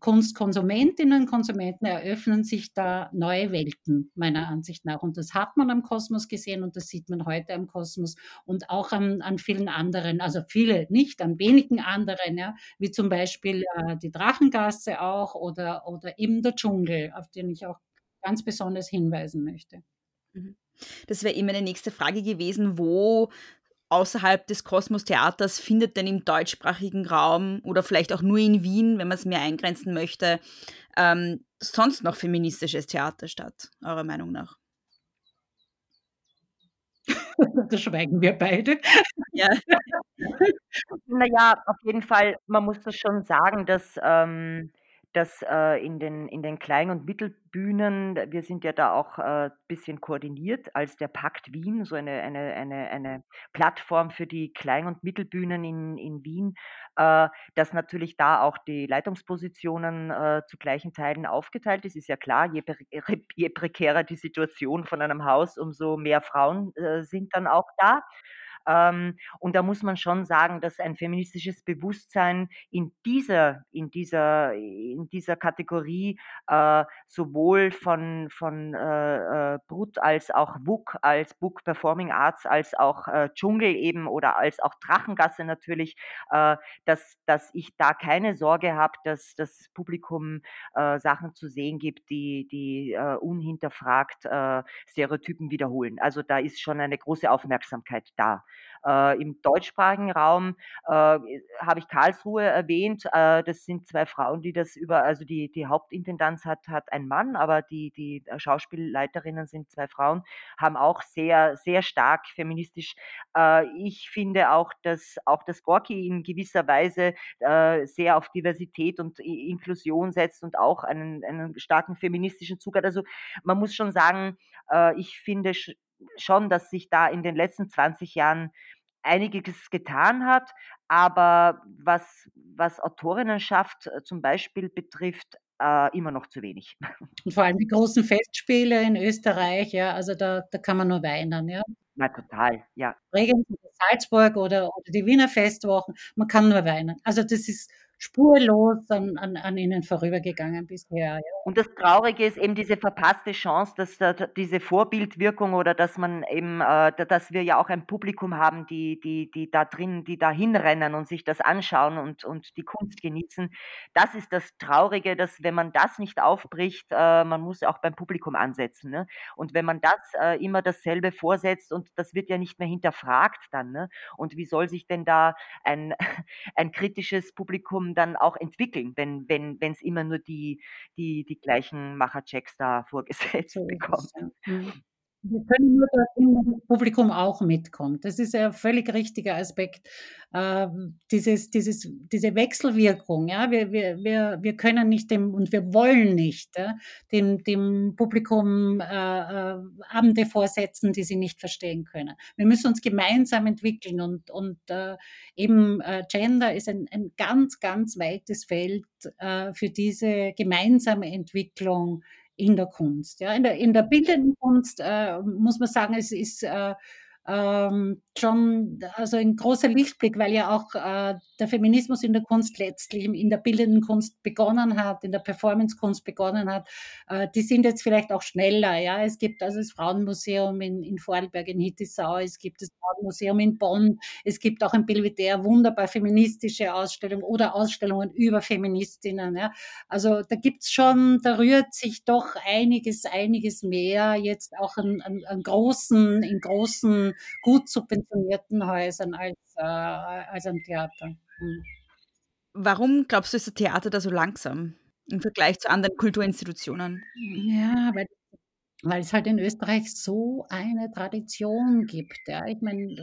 Kunstkonsumentinnen und Konsumenten eröffnen sich da neue Welten, meiner Ansicht nach. Und das hat man am Kosmos gesehen und das sieht man heute am Kosmos und auch an, an vielen anderen, also viele nicht, an wenigen anderen, ja, wie zum Beispiel äh, die Drachengasse auch oder, oder eben der Dschungel, auf den ich auch ganz besonders hinweisen möchte. Mhm. Das wäre immer eine nächste Frage gewesen, wo außerhalb des Kosmos-Theaters findet denn im deutschsprachigen Raum oder vielleicht auch nur in Wien, wenn man es mehr eingrenzen möchte, ähm, sonst noch feministisches Theater statt, eurer Meinung nach? [LAUGHS] da schweigen wir beide. Ja. [LAUGHS] naja, auf jeden Fall, man muss das schon sagen, dass ähm, dass äh, in den in den Klein und Mittelbühnen wir sind ja da auch, äh, bisschen koordiniert als der Pakt Wien, so eine eine eine eine Plattform für die Klein und Mittelbühnen in in Wien, äh, dass natürlich da auch die Leitungspositionen, äh, zu gleichen Teilen aufgeteilt ist. Ist ja klar, je je prekärer die Situation von einem Haus, umso mehr Frauen, äh, sind dann auch da. Ähm, und da muss man schon sagen, dass ein feministisches Bewusstsein in dieser, in dieser, in dieser Kategorie äh, sowohl von, von äh, äh Brut als auch WUK, als Book Performing Arts, als auch äh, Dschungel eben oder als auch Drachengasse natürlich, äh, dass, dass ich da keine Sorge habe, dass das Publikum äh, Sachen zu sehen gibt, die, die unhinterfragt Stereotypen wiederholen. Also da ist schon eine große Aufmerksamkeit da. Äh, Im deutschsprachigen Raum äh, habe ich Karlsruhe erwähnt. Äh, das sind zwei Frauen, die das über, also die, die Hauptintendanz hat, hat ein Mann, aber die, die Schauspielleiterinnen sind zwei Frauen, haben auch sehr, sehr stark feministisch. Äh, ich finde auch, dass auch das Gorki in gewisser Weise äh, sehr auf Diversität und Inklusion setzt und auch einen, einen starken feministischen Zug hat. Also man muss schon sagen, äh, ich finde schon, dass sich da in den letzten 20 Jahren einiges getan hat, aber was, was Autorinnenschaft äh, zum Beispiel betrifft, äh, immer noch zu wenig. Und vor allem die großen Festspiele in Österreich, ja, also da, da kann man nur weinen, ja. Na, total, ja. Regens Salzburg oder, oder die Wiener Festwochen, man kann nur weinen. Also das ist spurlos an, an, an ihnen vorübergegangen bisher. Ja. Und das Traurige ist eben diese verpasste Chance, dass da, diese Vorbildwirkung oder dass man eben, äh, dass wir ja auch ein Publikum haben, die, die, die da drin, die da hinrennen und sich das anschauen und, und die Kunst genießen. Das ist das Traurige, dass wenn man das nicht aufbricht, äh, man muss auch beim Publikum ansetzen. Ne? Und wenn man das äh, immer dasselbe vorsetzt und das wird ja nicht mehr hinterfragt dann. Ne? Und wie soll sich denn da ein, [LAUGHS] ein kritisches Publikum dann auch entwickeln, wenn wenn es immer nur die die die gleichen Macherchecks da [LAUGHS] vorgesetzt so bekommt. Mhm. Wir können nur dorthin, wo das Publikum auch mitkommt. Das ist ein völlig richtiger Aspekt. Äh, dieses, dieses, diese Wechselwirkung, ja, wir, wir, wir, wir können nicht dem und wir wollen nicht ja, dem, dem Publikum äh, äh, Abende vorsetzen, die sie nicht verstehen können. Wir müssen uns gemeinsam entwickeln und, und äh, eben äh, Gender ist ein, ein ganz, ganz weites Feld äh, für diese gemeinsame Entwicklung in der Kunst. Ja. In, der, in der bildenden Kunst äh, muss man sagen, es ist äh, ähm, schon also ein großer Lichtblick, weil ja auch äh, der Feminismus in der Kunst letztlich in der bildenden Kunst begonnen hat, in der Performancekunst begonnen hat. Äh, die sind jetzt vielleicht auch schneller. Ja, es gibt also das Frauenmuseum in, in Vorarlberg in Hittisau, es gibt das Frauenmuseum in Bonn, es gibt auch in Belvedere wunderbar feministische Ausstellungen oder Ausstellungen über Feministinnen. Ja. Also da gibt's schon, da rührt sich doch einiges, einiges mehr jetzt auch an, an, an großen, in großen gut subventionierten Häusern als, äh, als am Theater. Mhm. Warum glaubst du, ist das Theater da so langsam im Vergleich zu anderen Kulturinstitutionen? Ja, weil weil es halt in Österreich so eine Tradition gibt. Ja. Ich meine,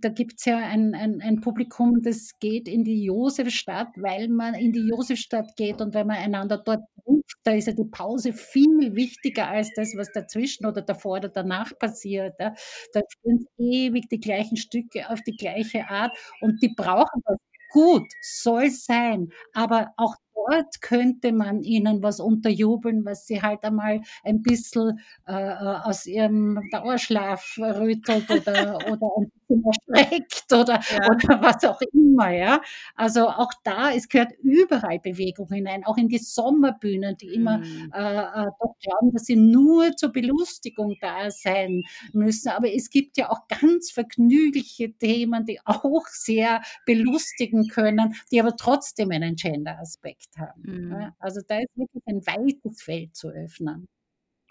da gibt es ja ein, ein, ein Publikum, das geht in die Josefstadt, weil man in die Josefstadt geht und wenn man einander dort trifft, da ist ja die Pause viel wichtiger als das, was dazwischen oder davor oder danach passiert. Ja. Da spielen ewig die gleichen Stücke auf die gleiche Art und die brauchen das gut, soll sein, aber auch dort könnte man ihnen was unterjubeln, was sie halt einmal ein bisschen äh, äh aus ihrem Dauerschlaf rüttelt oder, [LAUGHS] oder ein bisschen erschreckt oder, ja. oder was auch immer. Ja? Also auch da, es gehört überall Bewegung hinein, auch in die Sommerbühnen, die immer mhm. äh, äh, doch glauben, dass sie nur zur Belustigung da sein müssen. Aber es gibt ja auch ganz vergnügliche Themen, die auch sehr belustigen können, die aber trotzdem einen Gender-Aspekt haben. Mhm. Also da ist wirklich ein weites Feld zu öffnen.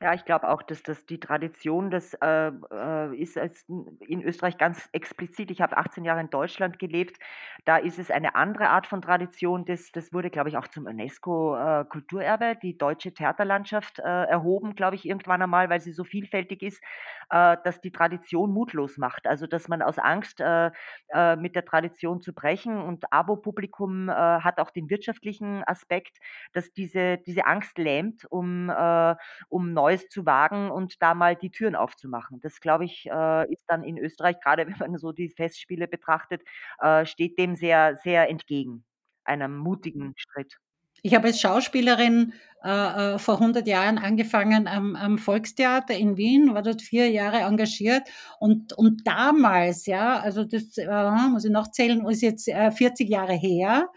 Ja, ich glaube auch, dass das die Tradition, das äh, äh, ist als in Österreich ganz explizit. Ich habe 18 Jahre in Deutschland gelebt. Da ist es eine andere Art von Tradition. Das, das wurde, glaube ich, auch zum UNESCO-Kulturerbe, äh, die deutsche Theaterlandschaft, äh, erhoben, glaube ich, irgendwann einmal, weil sie so vielfältig ist, äh, dass die Tradition mutlos macht. Also, dass man aus Angst, mit der Tradition zu brechen und Abo-Publikum hat auch den wirtschaftlichen Aspekt, dass diese, diese Angst lähmt, um, um neu Neues zu wagen und da mal die Türen aufzumachen. Das, glaube ich, äh, ist dann in Österreich, gerade [LAUGHS] wenn man so die Festspiele betrachtet, äh, steht dem sehr, sehr entgegen, einem mutigen Schritt. ich habe als Schauspielerin äh, äh vor 100 Jahren angefangen am, am, Volkstheater in Wien, war dort vier Jahre engagiert und, und damals, ja, also das äh, muss ich noch zählen, ist jetzt äh, 40 Jahre her,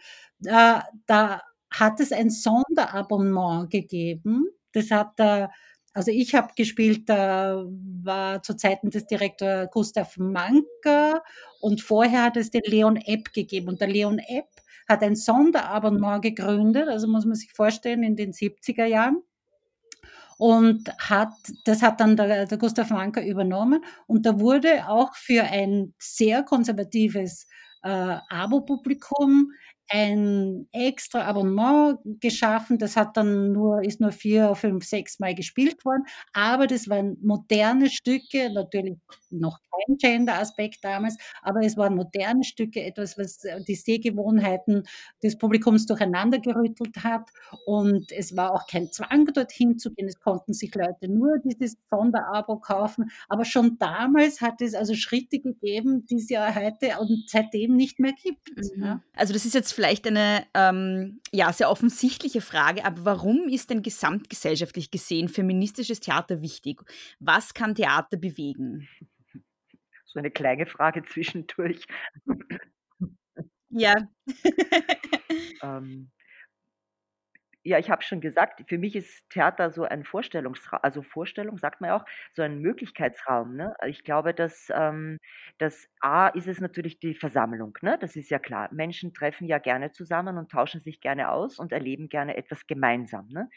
äh, da hat es ein Sonderabonnement gegeben. Das hat äh, also ich habe gespielt, da war zu Zeiten des Direktor Gustav Manker und vorher hat es den Leon Epp gegeben. Und der Leon Epp hat ein Sonderabonnement gegründet, also muss man sich vorstellen, in den 70er Jahren. Und hat, das hat dann der, der Gustav Manker übernommen. Und da wurde auch für ein sehr konservatives äh, Abo-Publikum ein extra Abonnement geschaffen. Das hat dann nur, ist nur vier, fünf, sechs Mal gespielt worden. Aber das waren moderne Stücke, natürlich noch kein Gender-Aspekt damals, aber es waren moderne Stücke, etwas, was die Sehgewohnheiten des Publikums durcheinander gerüttelt hat. Und es war auch kein Zwang, dorthin zu gehen. Es konnten sich Leute nur dieses Sonderabo kaufen. Aber schon damals hat es also Schritte gegeben, die es ja heute und seitdem nicht mehr gibt. Mhm. Ja. Also das ist jetzt vielleicht eine ähm, ja, sehr offensichtliche Frage, aber warum ist denn gesamtgesellschaftlich gesehen feministisches Theater wichtig? Was kann Theater bewegen? So eine kleine Frage zwischendurch. Ja. [LAUGHS] ähm, ja, ich habe schon gesagt, für mich ist Theater so ein Vorstellungsraum, also Vorstellung sagt man ja auch, so ein Möglichkeitsraum. Ne? Ich glaube, dass ähm, das A ist es natürlich die Versammlung, ne? Das ist ja klar. Menschen treffen ja gerne zusammen und tauschen sich gerne aus und erleben gerne etwas gemeinsam. Ne?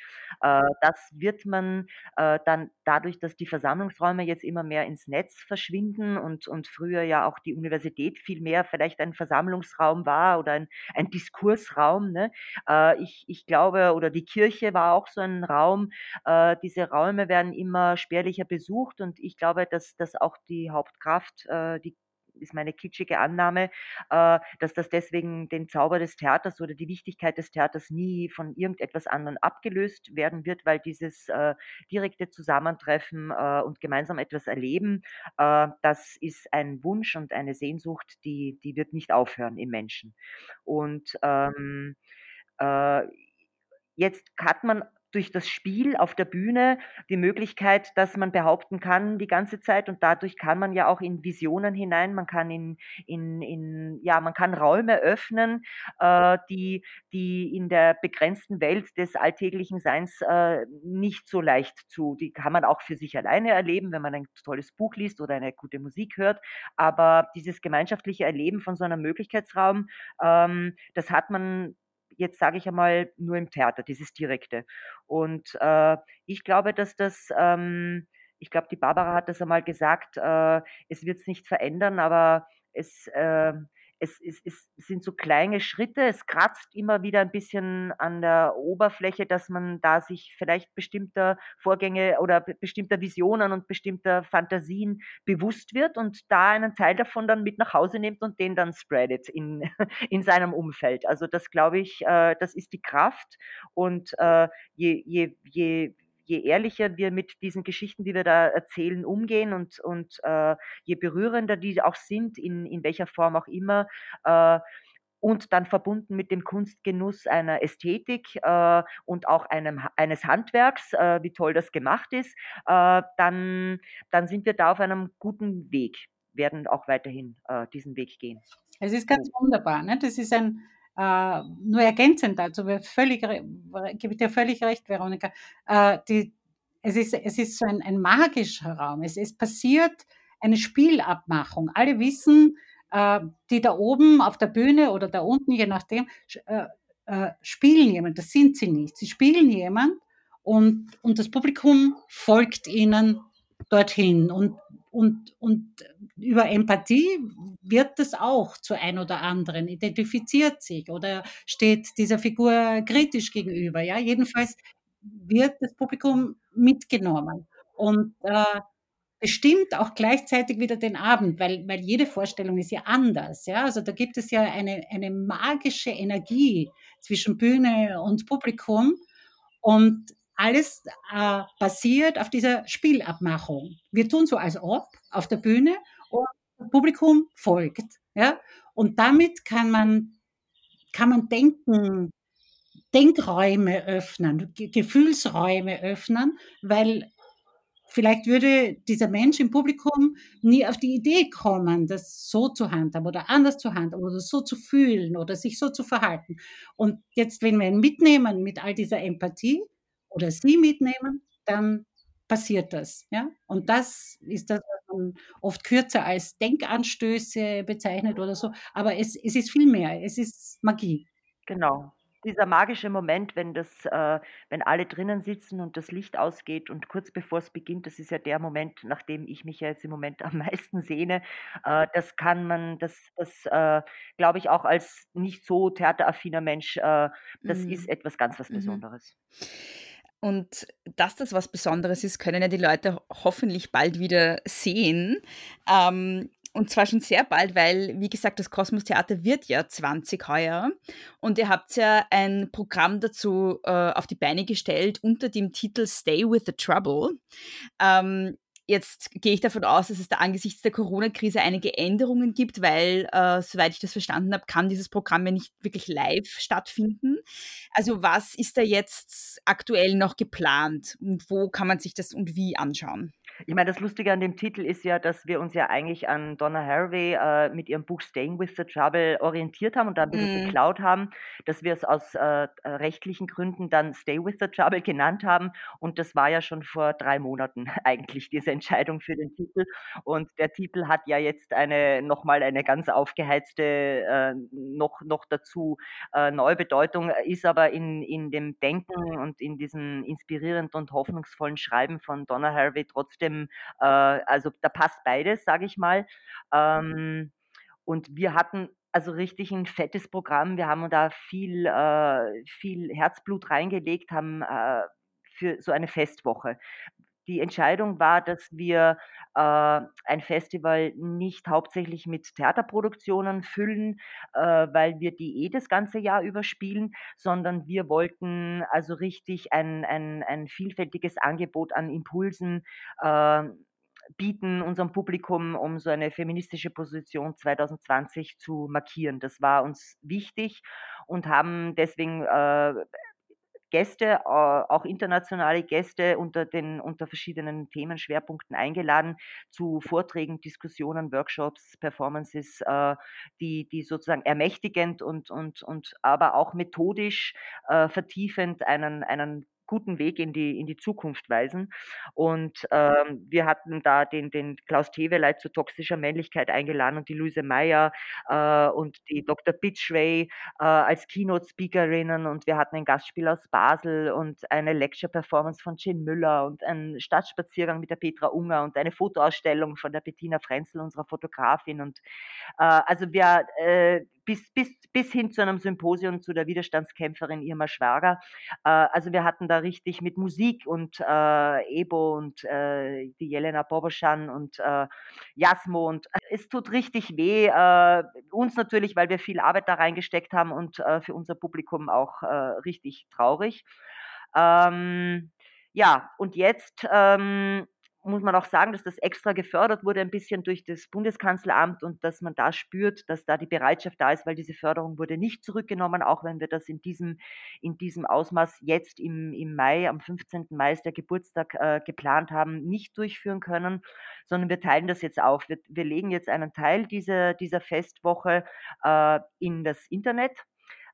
Äh, das wird man äh, dann dadurch, dass die Versammlungsräume jetzt immer mehr ins Netz verschwinden und, und früher ja auch die Universität viel mehr vielleicht ein Versammlungsraum war oder ein, ein Diskursraum. Ne? Äh, ich, ich glaube, oder die Kirche war auch so ein Raum. Äh, diese Räume werden immer spärlicher besucht und ich glaube, dass das auch die Hauptkraft, äh, die ist meine kitschige Annahme, äh, dass das deswegen den Zauber des Theaters oder die Wichtigkeit des Theaters nie von irgendetwas anderem abgelöst werden wird, weil dieses äh, direkte Zusammentreffen äh, und gemeinsam etwas erleben, das ist ein Wunsch und eine Sehnsucht, die, die wird nicht aufhören im Menschen. Und ähm, äh, Jetzt hat man durch das Spiel auf der Bühne die Möglichkeit, dass man behaupten kann die ganze Zeit und dadurch kann man ja auch in Visionen hinein, man kann in, in, in ja, man kann Räume öffnen, äh, die, die in der begrenzten Welt des alltäglichen Seins äh, nicht so leicht zu, die kann man auch für sich alleine erleben, wenn man ein tolles Buch liest oder eine gute Musik hört, aber dieses gemeinschaftliche Erleben von so einem Möglichkeitsraum, ähm, das hat man jetzt sage ich einmal nur im Theater, dieses Direkte. Und äh, ich glaube, dass das, ähm, ich glaube, die Barbara hat das einmal gesagt, äh, es wird es nicht verändern, aber es, äh, es, es, es sind so kleine Schritte, es kratzt immer wieder ein bisschen an der Oberfläche, dass man da sich vielleicht bestimmter Vorgänge oder bestimmter Visionen und bestimmter Fantasien bewusst wird und da einen Teil davon dann mit nach Hause nimmt und den dann spreadet in, [LAUGHS] in seinem Umfeld. Also das glaube ich, äh, das ist die Kraft und äh, je, je, je je ehrlicher wir mit diesen Geschichten, die wir da erzählen, umgehen und, und äh, je berührender die auch sind, in, in welcher Form auch immer, äh, und dann verbunden mit dem Kunstgenuss einer Ästhetik äh, und auch einem, eines Handwerks, äh, wie toll das gemacht ist, äh, dann, dann sind wir da auf einem guten Weg, werden auch weiterhin äh, diesen Weg gehen. Es ist ganz wunderbar. Ne? Das ist ein, äh, nur ergänzend dazu, völlig, gebe dir völlig recht, Veronika. Äh, die, es, ist, es ist so ein, ein magischer Raum. Es, es passiert eine Spielabmachung. Alle wissen, äh, die da oben auf der Bühne oder da unten, je nachdem, äh, äh, spielen jemand. Das sind sie nicht. Sie spielen jemand und, und das Publikum folgt ihnen dorthin. Und und, und über Empathie wird das auch zu ein oder anderen, identifiziert sich oder steht dieser Figur kritisch gegenüber. Ja? Jedenfalls wird das Publikum mitgenommen und äh, bestimmt auch gleichzeitig wieder den Abend, weil, weil jede Vorstellung ist ja anders. Ja? Also da gibt es ja eine, eine magische Energie zwischen Bühne und Publikum und alles äh, basiert auf dieser Spielabmachung. Wir tun so als ob auf der Bühne und das Publikum folgt. Ja? Und damit kann man, kann man denken, Denkräume öffnen, Gefühlsräume öffnen, weil vielleicht würde dieser Mensch im Publikum nie auf die Idee kommen, das so zu handhaben oder anders zu handhaben oder so zu fühlen oder sich so zu verhalten. Und jetzt, wenn wir ihn mitnehmen mit all dieser Empathie oder sie mitnehmen, dann passiert das. Ja? Und das ist das, was man oft kürzer als Denkanstöße bezeichnet oder so. Aber es, es ist viel mehr. Es ist Magie. Genau. Dieser magische Moment, wenn das, äh, wenn alle drinnen sitzen und das Licht ausgeht und kurz bevor es beginnt, das ist ja der Moment, nach dem ich mich ja jetzt im Moment [LAUGHS] am meisten sehne. Äh, das kann man, das, das äh, glaube ich auch als nicht so theateraffiner Mensch, äh, das Mhm. ist etwas ganz was Mhm. Und dass das was Besonderes ist, können ja die Leute hoffentlich bald wieder sehen. Ähm, und zwar schon sehr bald, weil, wie gesagt, das Kosmos Theater wird ja 20 heuer. Und ihr habt ja ein Programm dazu äh, auf die Beine gestellt unter dem Titel Stay with the Trouble. Ähm, Jetzt gehe ich davon aus, dass es da angesichts der Corona-Krise einige Änderungen gibt, weil, äh, soweit ich das verstanden habe, kann dieses Programm ja nicht wirklich live stattfinden. Also was ist da jetzt aktuell noch geplant und wo kann man sich das und wie anschauen? Ich meine, das Lustige an dem Titel ist ja, dass wir uns ja eigentlich an Donna Haraway äh, mit ihrem Buch Staying with the Trouble orientiert haben und da ein bisschen Mm. geklaut haben, dass wir es aus äh, äh, rechtlichen Gründen dann Stay with the Trouble [LAUGHS] genannt haben. Und das war ja schon vor drei Monaten [LAUGHS] eigentlich diese Entscheidung für den Titel. Und der Titel hat ja jetzt eine nochmal eine ganz aufgeheizte, äh, noch, noch dazu äh, neue Bedeutung, ist aber in, in dem Denken und in diesem inspirierenden und hoffnungsvollen Schreiben von Donna Haraway trotzdem, äh, also da passt beides, sage ich mal. Ähm, und wir hatten also richtig ein fettes Programm. Wir haben da viel, äh, viel Herzblut reingelegt, haben äh, für so eine Festwoche. Die Entscheidung war, dass wir äh, ein Festival nicht hauptsächlich mit Theaterproduktionen füllen, äh, weil wir die eh das ganze Jahr überspielen, sondern wir wollten also richtig ein, ein, ein vielfältiges Angebot an Impulsen äh, bieten unserem Publikum, um so eine feministische Position 2020 zu markieren. Das war uns wichtig und haben deswegen äh, Gäste, äh, auch internationale Gäste unter den unter verschiedenen Themenschwerpunkten eingeladen zu Vorträgen, Diskussionen, Workshops, Performances, äh, die, die sozusagen ermächtigend und, und, und aber auch methodisch äh, vertiefend einen, einen guten Weg in die, in die Zukunft weisen. Und ähm, wir hatten da den, den Klaus Teweleit zu toxischer Männlichkeit eingeladen und die Luise Meyer äh, und die Dr. Bitchray äh, als Keynote-Speakerinnen und wir hatten ein Gastspiel aus Basel und eine Lecture-Performance von Jane Müller und einen Stadtspaziergang mit der Petra Unger und eine Fotoausstellung von der Bettina Frenzel, unserer Fotografin. Und äh, also wir äh, bis, bis, bis hin zu einem Symposium zu der Widerstandskämpferin Irma Schwager. Äh, also wir hatten da richtig mit Musik und äh, Ebo und äh, die Jelena Boboschan und äh, Jasmo und es tut richtig weh. Äh, uns natürlich, weil wir viel Arbeit da reingesteckt haben und äh, für unser Publikum auch äh, richtig traurig. Ähm, ja, und jetzt ähm, muss man auch sagen, dass das extra gefördert wurde ein bisschen durch das Bundeskanzleramt und dass man da spürt, dass da die Bereitschaft da ist, weil diese Förderung wurde nicht zurückgenommen, auch wenn wir das in diesem, in diesem Ausmaß jetzt im, im Mai, am 15. Mai ist der Geburtstag äh, geplant haben, nicht durchführen können, sondern wir teilen das jetzt auf. Wir, wir legen jetzt einen Teil dieser, dieser Festwoche äh, in das Internet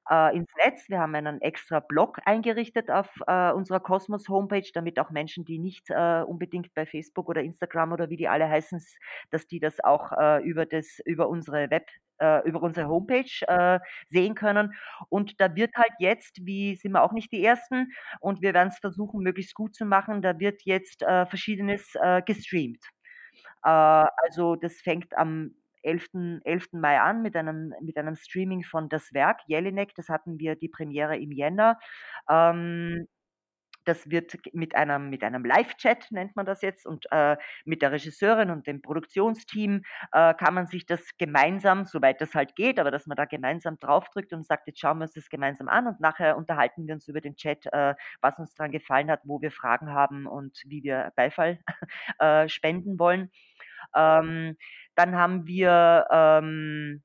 äh, ins Netz. Wir haben einen extra Blog eingerichtet auf äh, unserer Cosmos Homepage, damit auch Menschen, die nicht äh, unbedingt bei Facebook oder Instagram oder wie die alle heißen, dass die das auch äh, über das über unsere Web äh, über unsere Homepage äh, sehen können. Und da wird halt jetzt, wie sind wir auch nicht die Ersten, und wir werden es versuchen, möglichst gut zu machen, da wird jetzt Verschiedenes gestreamt. Also das fängt am 11. 11. Mai an mit einem, mit einem Streaming von Das Werk, Jelinek. Das hatten wir die Premiere im Jänner. Ähm, das wird mit einem, mit einem Live-Chat, nennt man das jetzt, und äh, mit der Regisseurin und dem Produktionsteam äh, kann man sich das gemeinsam, soweit das halt geht, aber dass man da gemeinsam draufdrückt und sagt, jetzt schauen wir uns das gemeinsam an und nachher unterhalten wir uns über den Chat, äh, was uns daran gefallen hat, wo wir Fragen haben und wie wir Beifall [LAUGHS] äh, spenden wollen. Ähm, dann haben wir, ähm,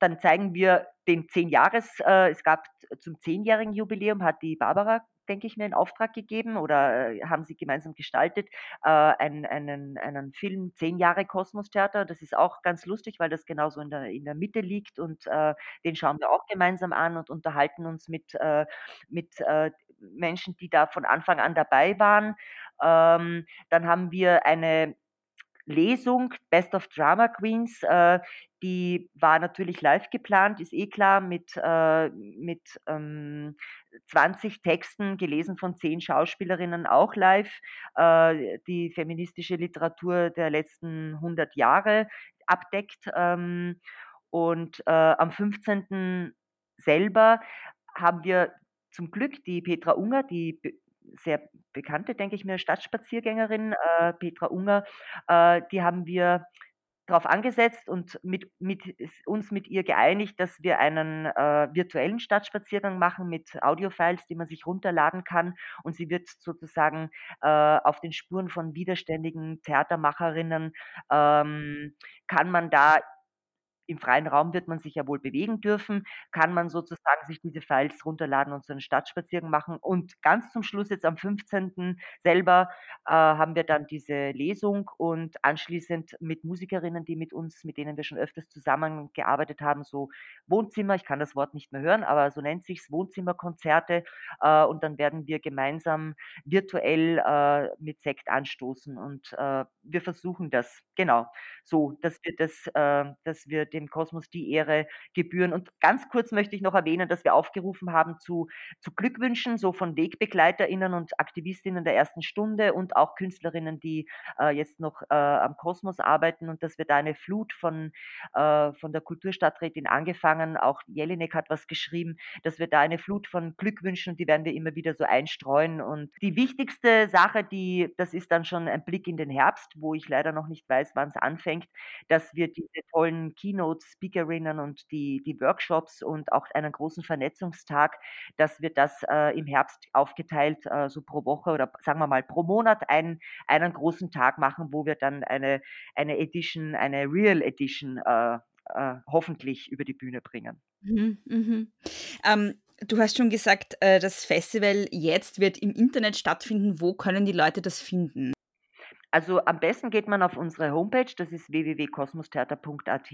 dann zeigen wir den zehn Jahres, äh, es gab zum zehnjährigen Jubiläum hat die Barbara denke ich mir, in Auftrag gegeben oder äh, haben sie gemeinsam gestaltet, äh, einen, einen, einen Film Zehn Jahre Kosmos-Theater. Das ist auch ganz lustig, weil das genauso in der, in der Mitte liegt und äh, den schauen wir auch gemeinsam an und unterhalten uns mit, äh, mit äh, Menschen, die da von Anfang an dabei waren. Ähm, dann haben wir eine Lesung Best of Drama Queens, äh, die war natürlich live geplant, ist eh klar, mit, äh, mit ähm, 20 Texten, gelesen von 10 Schauspielerinnen, auch live. Äh, die feministische Literatur der letzten 100 Jahre abdeckt. Ähm, und äh, am 15. selber haben wir zum Glück die Petra Unger, die sehr bekannte, denke ich mir, Stadtspaziergängerin, äh, Petra Unger, äh, die haben wir darauf angesetzt und mit, mit, uns mit ihr geeinigt, dass wir einen äh, virtuellen Stadtspaziergang machen mit Audiofiles, die man sich runterladen kann. Und sie wird sozusagen äh, auf den Spuren von widerständigen Theatermacherinnen, ähm, kann man da im freien Raum wird man sich ja wohl bewegen dürfen, kann man sozusagen sich diese Files runterladen und so einen Stadtspaziergang machen. Und ganz zum Schluss, jetzt am 15. selber, äh, haben wir dann diese Lesung und anschließend mit Musikerinnen, die mit uns, mit denen wir schon öfters zusammengearbeitet haben, so Wohnzimmer, ich kann das Wort nicht mehr hören, aber so nennt sich's, Wohnzimmerkonzerte. Äh, und dann werden wir gemeinsam virtuell äh, mit Sekt anstoßen und äh, wir versuchen das, genau, so, dass wir das, äh, dass wir dem Kosmos die Ehre gebühren. Und ganz kurz möchte ich noch erwähnen, dass wir aufgerufen haben zu, zu Glückwünschen, so von WegbegleiterInnen und Aktivistinnen der ersten Stunde und auch Künstlerinnen, die äh, jetzt noch äh, am Kosmos arbeiten und dass wir da eine Flut von, äh, von der Kulturstadträtin angefangen, auch Jelinek hat was geschrieben, dass wir da eine Flut von Glückwünschen und die werden wir immer wieder so einstreuen. Und die wichtigste Sache, die, das ist dann schon ein Blick in den Herbst, wo ich leider noch nicht weiß, wann es anfängt, dass wir diese tollen Kino Keynote-Speakerinnen und die, die Workshops und auch einen großen Vernetzungstag, dass wir das äh, im Herbst aufgeteilt äh, so pro Woche oder sagen wir mal pro Monat einen, einen großen Tag machen, wo wir dann eine, eine Edition, eine Real Edition äh, äh hoffentlich über die Bühne bringen. Mhm, mhm. Ähm, du hast schon gesagt, äh, das Festival jetzt wird im Internet stattfinden. Wo können die Leute das finden? Also am besten geht man auf unsere Homepage, das ist www.kosmostheater.at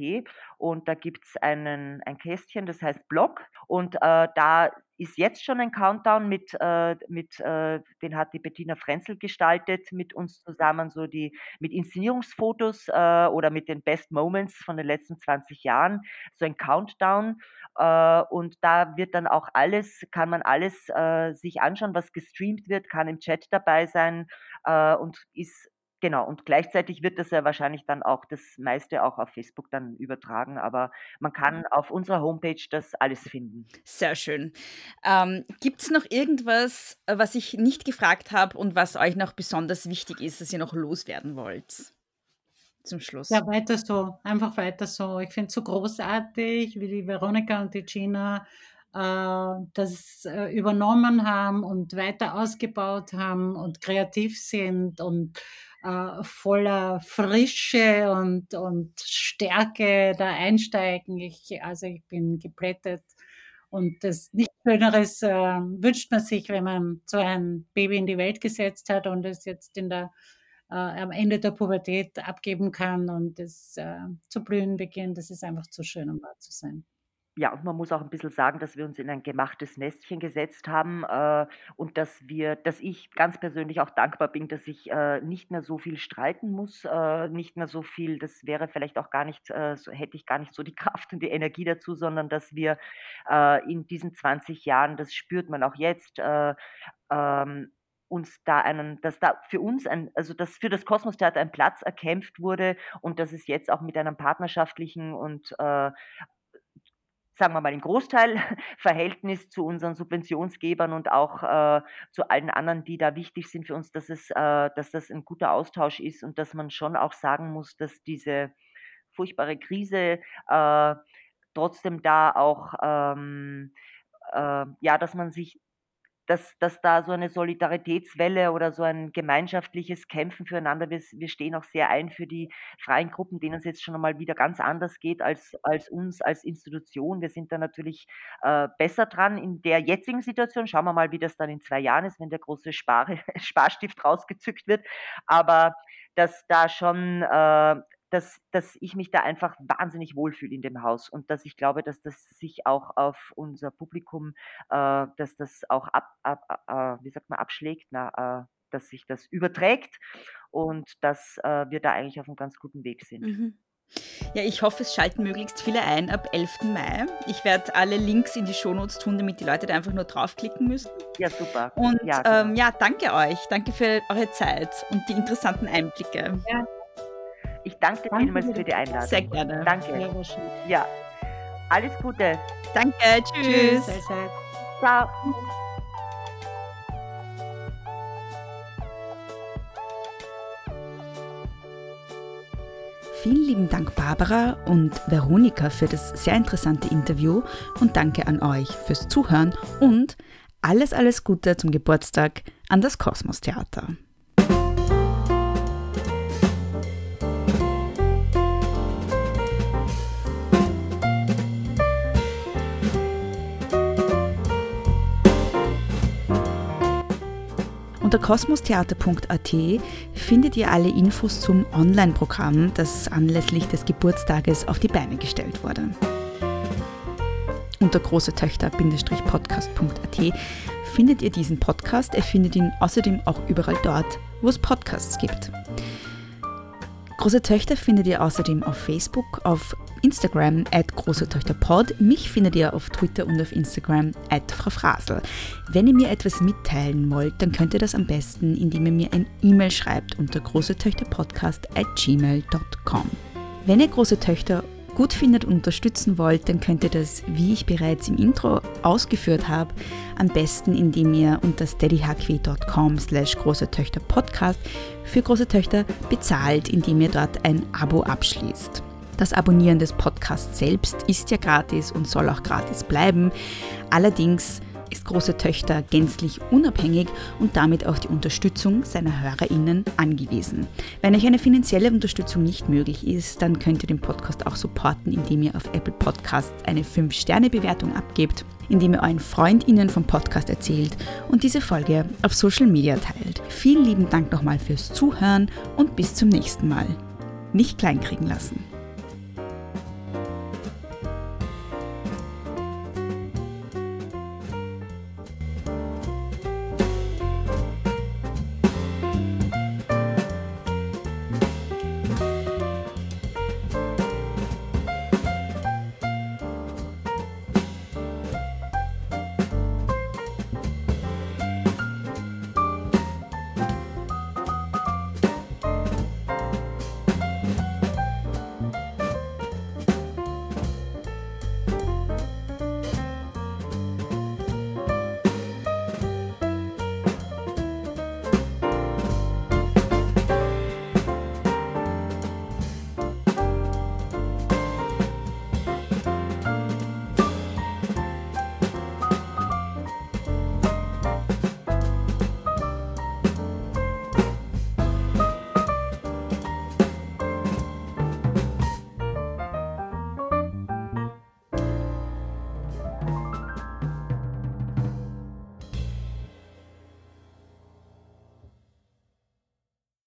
und da gibt es ein Kästchen, das heißt Blog und äh, da ist jetzt schon ein Countdown mit, äh, mit äh, den hat die Bettina Frenzel gestaltet, mit uns zusammen so die, mit Inszenierungsfotos äh, oder mit den Best Moments von den letzten 20 Jahren, so ein Countdown äh, und da wird dann auch alles, kann man alles äh, sich anschauen, was gestreamt wird, kann im Chat dabei sein äh, und ist Genau, und gleichzeitig wird das ja wahrscheinlich dann auch das meiste auch auf Facebook dann übertragen, aber man kann mhm. auf unserer Homepage das alles finden. Sehr schön. Ähm, Gibt es noch irgendwas, äh, was ich nicht gefragt habe und was euch noch besonders wichtig ist, dass ihr noch loswerden wollt? Zum Schluss. Ja, weiter so, einfach weiter so. Ich finde es so großartig, wie die Veronika und die Gina das äh, übernommen haben und weiter ausgebaut haben und kreativ sind und äh, voller Frische und, und Stärke da einsteigen. Ich, also ich bin geplättet. Und das nichts Schöneres äh, wünscht man sich, wenn man so ein Baby in die Welt gesetzt hat und es jetzt in der, äh, am Ende der Pubertät abgeben kann und es äh, zu blühen beginnt. Das ist einfach zu schön, um wahr zu sein ja, und man muss auch ein bisschen sagen, dass wir uns in ein gemachtes Nestchen gesetzt haben, äh, und dass wir dass ich ganz persönlich auch dankbar bin, dass ich, äh, nicht mehr so viel streiten muss, äh, nicht mehr so viel das wäre vielleicht auch gar nicht äh, so hätte ich gar nicht so die [LAUGHS] Kraft und die Energie dazu, sondern dass wir, äh, in diesen 20 Jahren, das spürt man auch jetzt, äh, ähm, uns da einen dass da für uns ein also, dass für das Kosmos-Theater ein Platz erkämpft wurde und dass es jetzt auch mit einem partnerschaftlichen und, äh sagen wir mal, im Großteil [LAUGHS] Verhältnis zu unseren Subventionsgebern und auch äh, zu allen anderen, die da wichtig sind für uns, dass, es, äh, dass das ein guter Austausch ist und dass man schon auch sagen muss, dass diese furchtbare Krise äh, trotzdem da auch, ähm, äh, ja, dass man sich dass, dass da so eine Solidaritätswelle oder so ein gemeinschaftliches Kämpfen füreinander, wir, wir stehen auch sehr ein für die freien Gruppen, denen es jetzt schon einmal wieder ganz anders geht als, als uns als Institution. Wir sind da natürlich äh, besser dran in der jetzigen Situation. Schauen wir mal, wie das dann in zwei Jahren ist, wenn der große Spar [LAUGHS] Sparstift rausgezückt wird. Aber dass da schon äh, dass, dass ich mich da einfach wahnsinnig wohlfühle in dem Haus und dass ich glaube, dass das sich auch auf unser Publikum, äh, dass das auch ab, ab, äh, wie sagt man, abschlägt, na, äh, dass sich das überträgt und dass äh, wir da eigentlich auf einem ganz guten Weg sind. Mhm. Ja, ich hoffe, es schalten möglichst viele ein ab 11. Mai. Ich werde alle Links in die Shownotes tun, damit die Leute da einfach nur draufklicken müssen. Ja, super. Und Ja, ähm, ja, danke euch. Danke für eure Zeit und die interessanten Einblicke. Ich danke dir vielmals für die Einladung. Sehr gerne. Danke. Ja. Ja. Alles Gute. Danke, tschüss. Sei. Ciao. Vielen lieben Dank Barbara und Veronika für das sehr interessante Interview und danke an euch fürs Zuhören und alles, alles Gute zum Geburtstag an das Kosmos Theater. Unter kosmostheater.at findet ihr alle Infos zum Online-Programm, das anlässlich des Geburtstages auf die Beine gestellt wurde. Unter großetöchter-podcast.at findet ihr diesen Podcast. Ihr findet ihn außerdem auch überall dort, wo es Podcasts gibt. Große Töchter findet ihr außerdem auf Facebook, auf Instagram at Große Töchter Pod. Mich findet ihr auf Twitter und auf Instagram at Frau Frasel. Wenn ihr mir etwas mitteilen wollt, dann könnt ihr das am besten, indem ihr mir ein E-Mail schreibt unter großetöchterpodcast at gmail.com. Wenn ihr Große Töchter gut findet und unterstützen wollt, dann könnt ihr das, wie ich bereits im Intro ausgeführt habe, am besten, indem ihr unter steadyhq.com slash große für große Töchter bezahlt, indem ihr dort ein Abo abschließt. Das Abonnieren des Podcasts selbst ist ja gratis und soll auch gratis bleiben. Allerdings ist Große Töchter gänzlich unabhängig und damit auf die Unterstützung seiner HörerInnen angewiesen. Wenn euch eine finanzielle Unterstützung nicht möglich ist, dann könnt ihr den Podcast auch supporten, indem ihr auf Apple Podcasts eine 5-Sterne-Bewertung abgebt, indem ihr euren FreundInnen vom Podcast erzählt und diese Folge auf Social Media teilt. Vielen lieben Dank nochmal fürs Zuhören und bis zum nächsten Mal. Nicht kleinkriegen lassen.